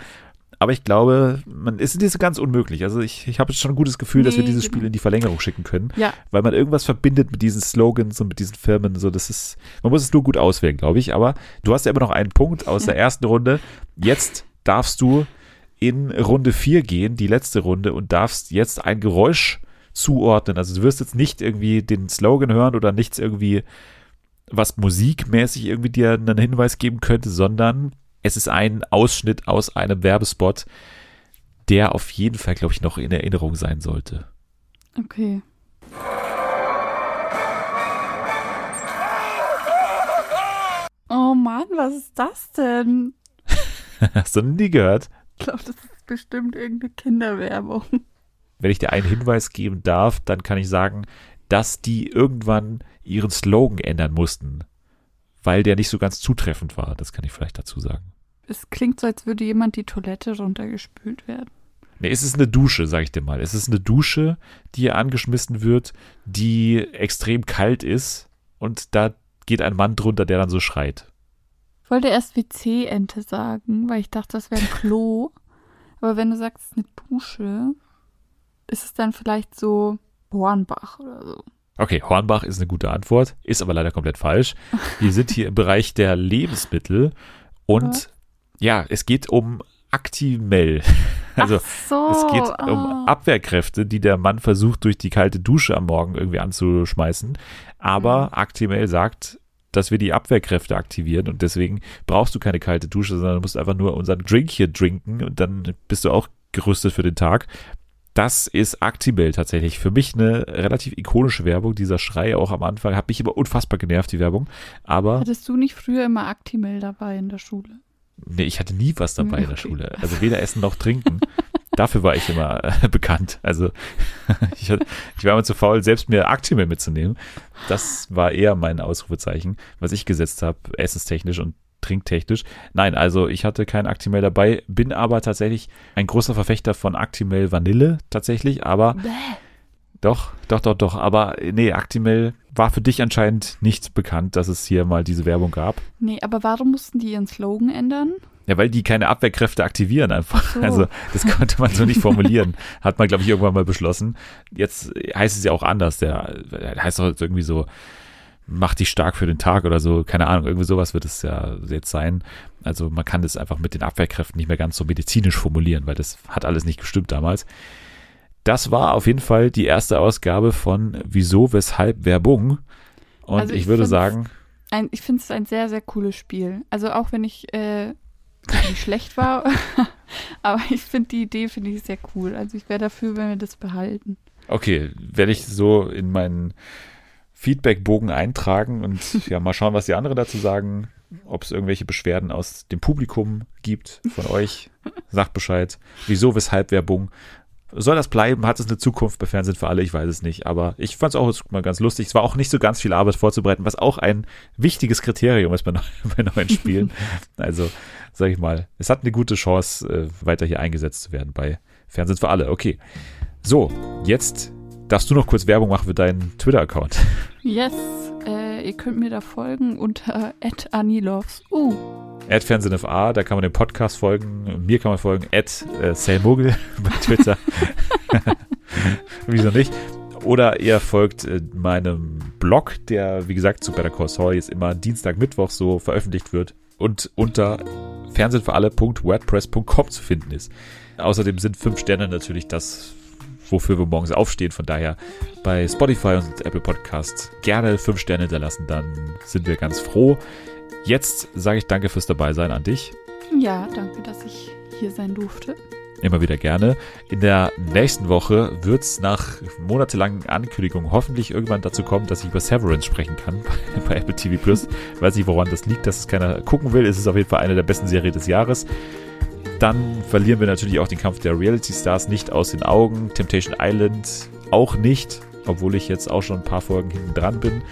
Aber ich glaube, man, es ist nicht so ganz unmöglich. Also ich, ich habe jetzt schon ein gutes Gefühl, dass wir Nee, dieses genau. Spiel in die Verlängerung schicken können, Ja, weil man irgendwas verbindet mit diesen Slogans und mit diesen Firmen. So, das ist, man muss es nur gut auswählen, glaube ich. Aber du hast ja immer noch einen Punkt aus der ersten Runde. Jetzt darfst du in Runde 4 gehen, die letzte Runde, und darfst jetzt ein Geräusch zuordnen. Also du wirst jetzt nicht irgendwie den Slogan hören oder nichts irgendwie, was musikmäßig irgendwie dir einen Hinweis geben könnte, sondern es ist ein Ausschnitt aus einem Werbespot, der auf jeden Fall, glaube ich, noch in Erinnerung sein sollte. okay. Oh Mann, was ist das denn? Hast du nie gehört? Ich glaube, das ist bestimmt irgendeine Kinderwerbung. Wenn ich dir einen Hinweis geben darf, dann kann ich sagen, dass die irgendwann ihren Slogan ändern mussten, weil der nicht so ganz zutreffend war. Das kann ich vielleicht dazu sagen. Es klingt so, als würde jemand die Toilette runtergespült werden. Nee, es ist eine Dusche, sag ich dir mal. Es ist eine Dusche, die hier angeschmissen wird, die extrem kalt ist und da geht ein Mann drunter, der dann so schreit. Ich wollte erst WC-Ente sagen, weil ich dachte, das wäre ein Klo. Aber wenn du sagst, es ist eine Dusche, ist es dann vielleicht so Bornbach oder so. Okay, Hornbach ist eine gute Antwort, ist aber leider komplett falsch. Wir sind hier im Bereich der Lebensmittel und ja, es geht um Actimel. Also so, es geht oh. um Abwehrkräfte, die der Mann versucht durch die kalte Dusche am Morgen irgendwie anzuschmeißen. Aber Mhm. Actimel sagt, dass wir die Abwehrkräfte aktivieren und deswegen brauchst du keine kalte Dusche, sondern du musst einfach nur unseren Drink hier trinken und dann bist du auch gerüstet für den Tag. Das ist Actimel tatsächlich. Für mich eine relativ ikonische Werbung. Dieser Schrei auch am Anfang hat mich immer unfassbar genervt, die Werbung. Aber Hattest du nicht früher immer Actimel dabei in der Schule? Nee, ich hatte nie was dabei in der Okay. Schule. Also weder Essen noch Trinken. Dafür war ich immer äh, bekannt. Also ich, ich war immer zu faul, selbst mir Actimel mitzunehmen. Das war eher mein Ausrufezeichen, was ich gesetzt habe, essenstechnisch und trinktechnisch. Nein, also ich hatte kein Actimel dabei, bin aber tatsächlich ein großer Verfechter von Actimel Vanille tatsächlich, aber Bäh. doch, doch, doch, doch. Aber äh, nee, Actimel war für dich anscheinend nicht bekannt, dass es hier mal diese Werbung gab. Nee, aber warum mussten die ihren Slogan ändern? Ja, weil die keine Abwehrkräfte aktivieren einfach. Ach so. Also das konnte man so nicht formulieren. Hat man, glaube ich, irgendwann mal beschlossen. Jetzt heißt es ja auch anders. Der heißt doch jetzt irgendwie so, mach dich stark für den Tag oder so. Keine Ahnung, irgendwie sowas wird es ja jetzt sein. Also man kann das einfach mit den Abwehrkräften nicht mehr ganz so medizinisch formulieren, weil das hat alles nicht gestimmt damals. Das war auf jeden Fall die erste Ausgabe von Wieso, Weshalb, Werbung. Und Also ich, ich würde sagen, Ein, ich finde es ein sehr, sehr cooles Spiel. Also auch wenn ich äh, nicht schlecht war, aber ich finde die Idee finde ich sehr cool. Also ich wäre dafür, wenn wir das behalten. Okay, werde ich so in meinen Feedbackbogen eintragen und ja, mal schauen, was die anderen dazu sagen. Ob es irgendwelche Beschwerden aus dem Publikum gibt von euch. Sagt Bescheid. Wieso, weshalb Werbung? Soll das bleiben? Hat es eine Zukunft bei Fernsehen für alle? Ich weiß es nicht. Aber ich fand es auch mal ganz lustig. Es war auch nicht so ganz viel Arbeit vorzubereiten, was auch ein wichtiges Kriterium ist bei, neu- bei neuen Spielen. Also, sag ich mal, es hat eine gute Chance, äh, weiter hier eingesetzt zu werden bei Fernsehen für alle. Okay. So, jetzt darfst du noch kurz Werbung machen für deinen Twitter-Account. Yes, ihr könnt mir da folgen unter @aniloves. Uh, At FernsehenFA, da kann man dem Podcast folgen. Mir kann man folgen. At äh, Selmogel bei Twitter. Wieso nicht? Oder ihr folgt äh, meinem Blog, der, wie gesagt, zu Better Call Saul jetzt immer Dienstag, Mittwoch so veröffentlicht wird und unter fernsehenfüralle.wordpress.com zu finden ist. Außerdem sind fünf Sterne natürlich das, wofür wir morgens aufstehen. Von daher bei Spotify und Apple Podcasts gerne fünf Sterne hinterlassen, dann sind wir ganz froh. Jetzt sage ich danke fürs Dabeisein an dich. ja, danke, dass ich hier sein durfte. Immer wieder gerne. In der nächsten Woche wird es nach monatelangen Ankündigungen hoffentlich irgendwann dazu kommen, dass ich über Severance sprechen kann bei Apple TV Plus. Weiß nicht, woran das liegt, dass es keiner gucken will. Es ist auf jeden Fall eine der besten Serien des Jahres. Dann verlieren wir natürlich auch den Kampf der Reality Stars nicht aus den Augen. Temptation Island auch nicht, obwohl ich jetzt auch schon ein paar Folgen hinten dran bin.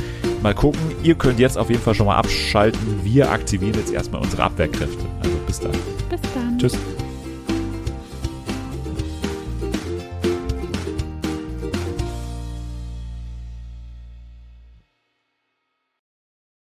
Mal gucken. Ihr könnt jetzt auf jeden Fall schon mal abschalten. Wir aktivieren jetzt erstmal unsere Abwehrkräfte. Also bis dann. Bis dann. Tschüss.